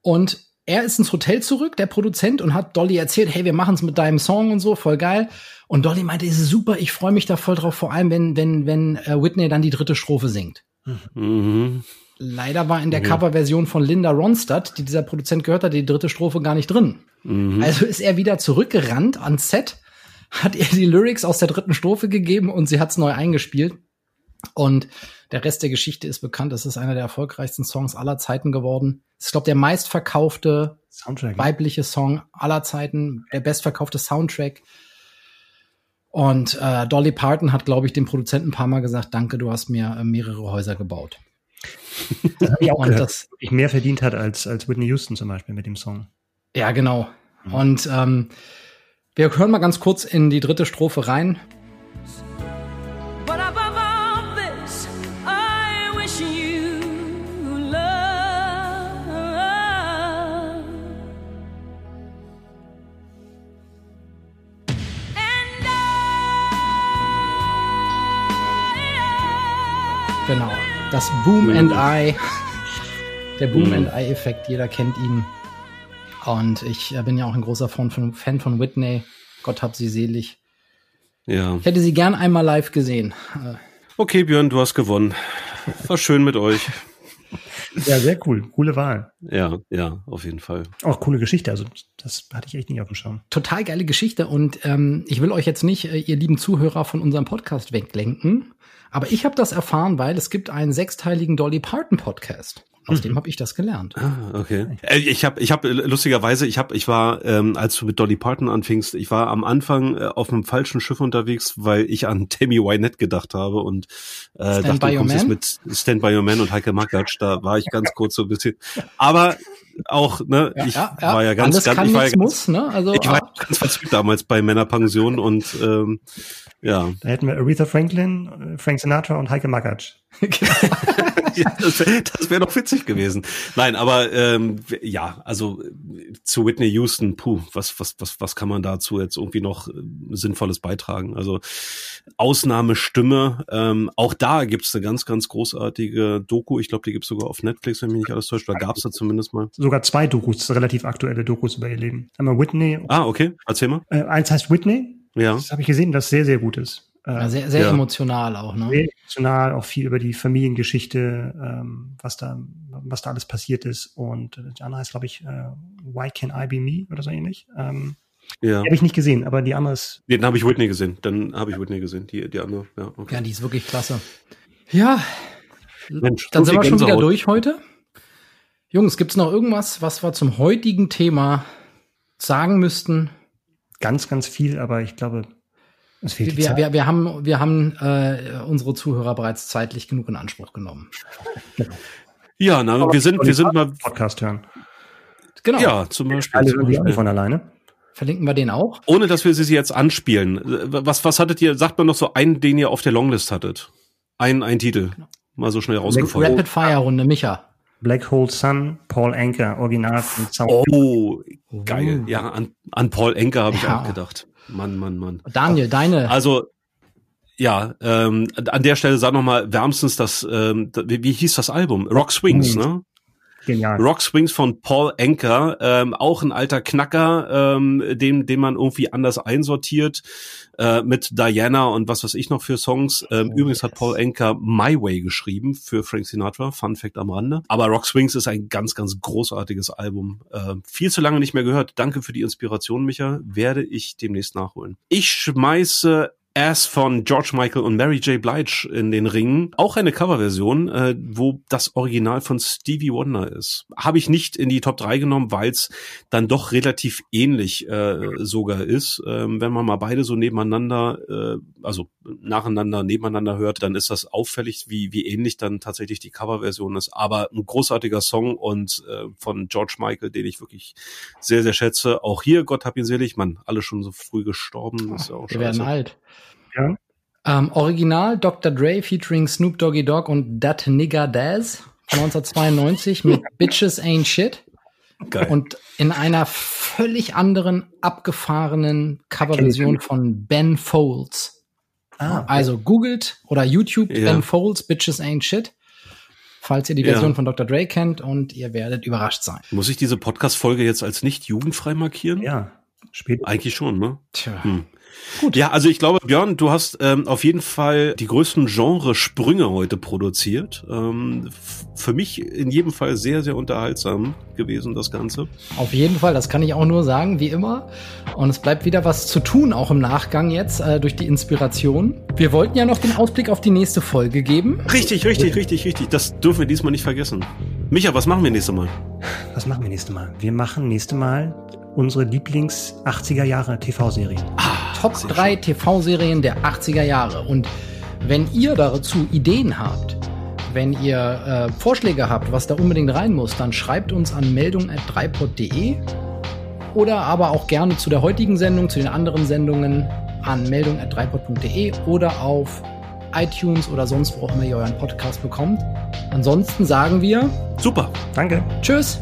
und er ist ins Hotel zurück, der Produzent, und hat Dolly erzählt, hey, wir machen es mit deinem Song und so, voll geil. Und Dolly meinte, es ist super, ich freue mich da voll drauf, vor allem wenn, wenn, wenn äh, Whitney dann die dritte Strophe singt. Mhm. Leider war in der Coverversion von Linda Ronstadt, die dieser Produzent gehört hat, die dritte Strophe gar nicht drin. Also ist er wieder zurückgerannt ans Set, hat ihr die Lyrics aus der dritten Strophe gegeben und sie hat's neu eingespielt. Und der Rest der Geschichte ist bekannt. Es ist einer der erfolgreichsten Songs aller Zeiten geworden. Es ist, glaube der meistverkaufte Soundtrack. weibliche Song aller Zeiten, der bestverkaufte Soundtrack. Und äh, Dolly Parton hat, glaube ich, dem Produzenten ein paar Mal gesagt, danke, du hast mir äh, mehrere Häuser gebaut. <laughs> Das habe ich auch gehört, das- wirklich mehr verdient hat als, als Whitney Houston zum Beispiel mit dem Song. Ja, genau. Und ähm, wir hören mal ganz kurz in die dritte Strophe rein. Das Boom and I. Der Boom and I-Effekt, jeder kennt ihn. Und ich äh, bin ja auch ein großer Fan von, Fan von Whitney. Gott hab sie selig. Ja. Ich hätte sie gern einmal live gesehen. Äh, Okay, Björn, du hast gewonnen. War schön mit euch. Ja, sehr cool. Coole Wahl. Ja, ja, auf jeden Fall. Auch coole Geschichte. Also, das hatte ich echt nicht auf dem Schirm. total geile Geschichte und ähm, ich will euch jetzt nicht, äh, ihr lieben Zuhörer, von unserem Podcast weglenken, aber ich habe das erfahren, weil es gibt einen sechsteiligen Dolly Parton Podcast. Aus dem habe ich das gelernt. Ah, okay. Äh, Ich habe, ich habe lustigerweise, ich habe, ich war, ähm, als du mit Dolly Parton anfingst, ich war am Anfang äh, auf einem falschen Schiff unterwegs, weil ich an <laughs> Tammy Wynette gedacht habe und äh, Stand dachte, by du Your kommst jetzt Man? mit Stand by Your Man und Heike Makatsch. Da war ich ganz kurz so ein bisschen. Aber auch, ne, ich war ja ganz, ganz, ich war ja ganz, muss, ne? Also ich war ah, ja ganz verzückt damals bei Männerpension und ähm, ja, Da hätten wir Aretha Franklin, äh, Frank Sinatra und Heike Makatsch. <laughs> <laughs> <laughs> ja, das wäre wär doch witzig gewesen. Nein, aber ähm, ja, also zu Whitney Houston, puh, was, was, was, was kann man dazu jetzt irgendwie noch äh, Sinnvolles beitragen? Also Ausnahmestimme, ähm, auch da gibt's eine ganz, ganz großartige Doku. Ich glaube, die gibt's sogar auf Netflix, wenn mich nicht alles täuscht. Da gab's da zumindest mal. Sogar zwei Dokus, relativ aktuelle Dokus über ihr Leben. Einmal Whitney, Ah, okay, erzähl mal. äh, eins heißt Whitney. Ja. Das habe ich gesehen, das sehr, sehr gut ist. Äh, ja, sehr, sehr Ja. emotional auch, ne? sehr emotional, auch viel über die Familiengeschichte, ähm, was da, was da alles passiert ist. Und äh, die andere heißt, glaube ich, äh, Why Can I Be Me oder so ähnlich. Ähm, Ja. die habe ich nicht gesehen, aber die andere ist Den habe ich Whitney gesehen. Dann habe ich Whitney gesehen. Die, die andere, ja, okay. Ja, die ist wirklich klasse. Ja, Mensch, dann so sind wir schon wieder durch heute. Jungs, gibt's noch irgendwas, was wir zum heutigen Thema sagen müssten? ganz, ganz viel, aber ich glaube, es fehlt die Wir, Zeit. wir, wir haben, wir haben äh, unsere Zuhörer bereits zeitlich genug in Anspruch genommen. Ja, na, wir sind, wir sind mal, Podcast hören. Genau. ja, zum Beispiel. Alle Zum hören die Beispiel. von alleine. Verlinken wir den auch. Ohne dass wir sie jetzt anspielen. Was, was hattet ihr, sagt man noch so einen, den ihr auf der Longlist hattet? Ein, ein Titel. Mal so schnell rausgefeuert. Rapid Fire Runde, Micha. Black Hole Sun, Paul Anker, Original von Sound. Oh, geil. Ja, an, an Paul Enker habe ich Ja. auch gedacht. Mann, Mann, Mann. Daniel, deine. Also, ja, ähm, an der Stelle sag noch mal wärmstens das, ähm, wie, wie hieß das Album? Rock Swings, ne? Genial. Rock Swings von Paul Anker, ähm, auch ein alter Knacker, ähm, den, den man irgendwie anders einsortiert, äh, mit Diana und was weiß ich noch für Songs. Ähm, Oh, übrigens hat yes. Paul Anker My Way geschrieben für Frank Sinatra, Fun Fact am Rande. Aber Rock Swings ist ein ganz, ganz großartiges Album. Äh, viel zu lange nicht mehr gehört. Danke für die Inspiration, Micha. Werde ich demnächst nachholen. Ich schmeiße Ass von George Michael und Mary J. Blige in den Ring. Auch eine Coverversion, äh, wo das Original von Stevie Wonder ist. Habe ich nicht in die Top 3 genommen, weil es dann doch relativ ähnlich äh, sogar ist. Ähm, wenn man mal beide so nebeneinander, äh, also nacheinander, nebeneinander hört, dann ist das auffällig, wie, wie ähnlich dann tatsächlich die Coverversion ist. Aber ein großartiger Song und äh, von George Michael, den ich wirklich sehr, sehr schätze. Auch hier, Gott hab ihn selig, Mann, alle schon so früh gestorben. Ist ja auch Wir werden scheiße. alt. Ja. Ähm, Original Dr. Dre featuring Snoop Doggy Dogg und Dat Nigga Daz von 1992 mit <laughs> Bitches Ain't Shit. Geil. Und in einer völlig anderen, abgefahrenen Coverversion von Ben Folds. Ah, Also googelt oder YouTube Ja. Ben Folds Bitches Ain't Shit, falls ihr die Ja. Version von Dr. Dre kennt und ihr werdet überrascht sein. Muss ich diese Podcast-Folge jetzt als nicht jugendfrei markieren? ja. Spät. Eigentlich schon, ne? Tja. Hm. Gut. Ja, also ich glaube, Björn, du hast ähm, auf jeden Fall die größten Genresprünge heute produziert. Ähm, für mich in jedem Fall sehr, sehr unterhaltsam gewesen, das Ganze. Auf jeden Fall, das kann ich auch nur sagen, wie immer. Und es bleibt wieder was zu tun, auch im Nachgang jetzt, äh, durch die Inspiration. Wir wollten ja noch den Ausblick auf die nächste Folge geben. Richtig, richtig, richtig, richtig. Das dürfen wir diesmal nicht vergessen. Micha, was machen wir nächstes Mal? Was machen wir nächste Mal? Wir machen nächste Mal unsere Lieblings 80er Jahre TV-Serien. Top 3 TV-Serien der 80er Jahre. Und wenn ihr dazu Ideen habt, wenn ihr äh, Vorschläge habt, was da unbedingt rein muss, dann schreibt uns an meldung.dreipod.de oder aber auch gerne zu der heutigen Sendung, zu den anderen Sendungen an meldung.dreipod.de oder auf iTunes oder sonst wo auch immer ihr euren Podcast bekommt. Ansonsten sagen wir Super. Danke. Tschüss.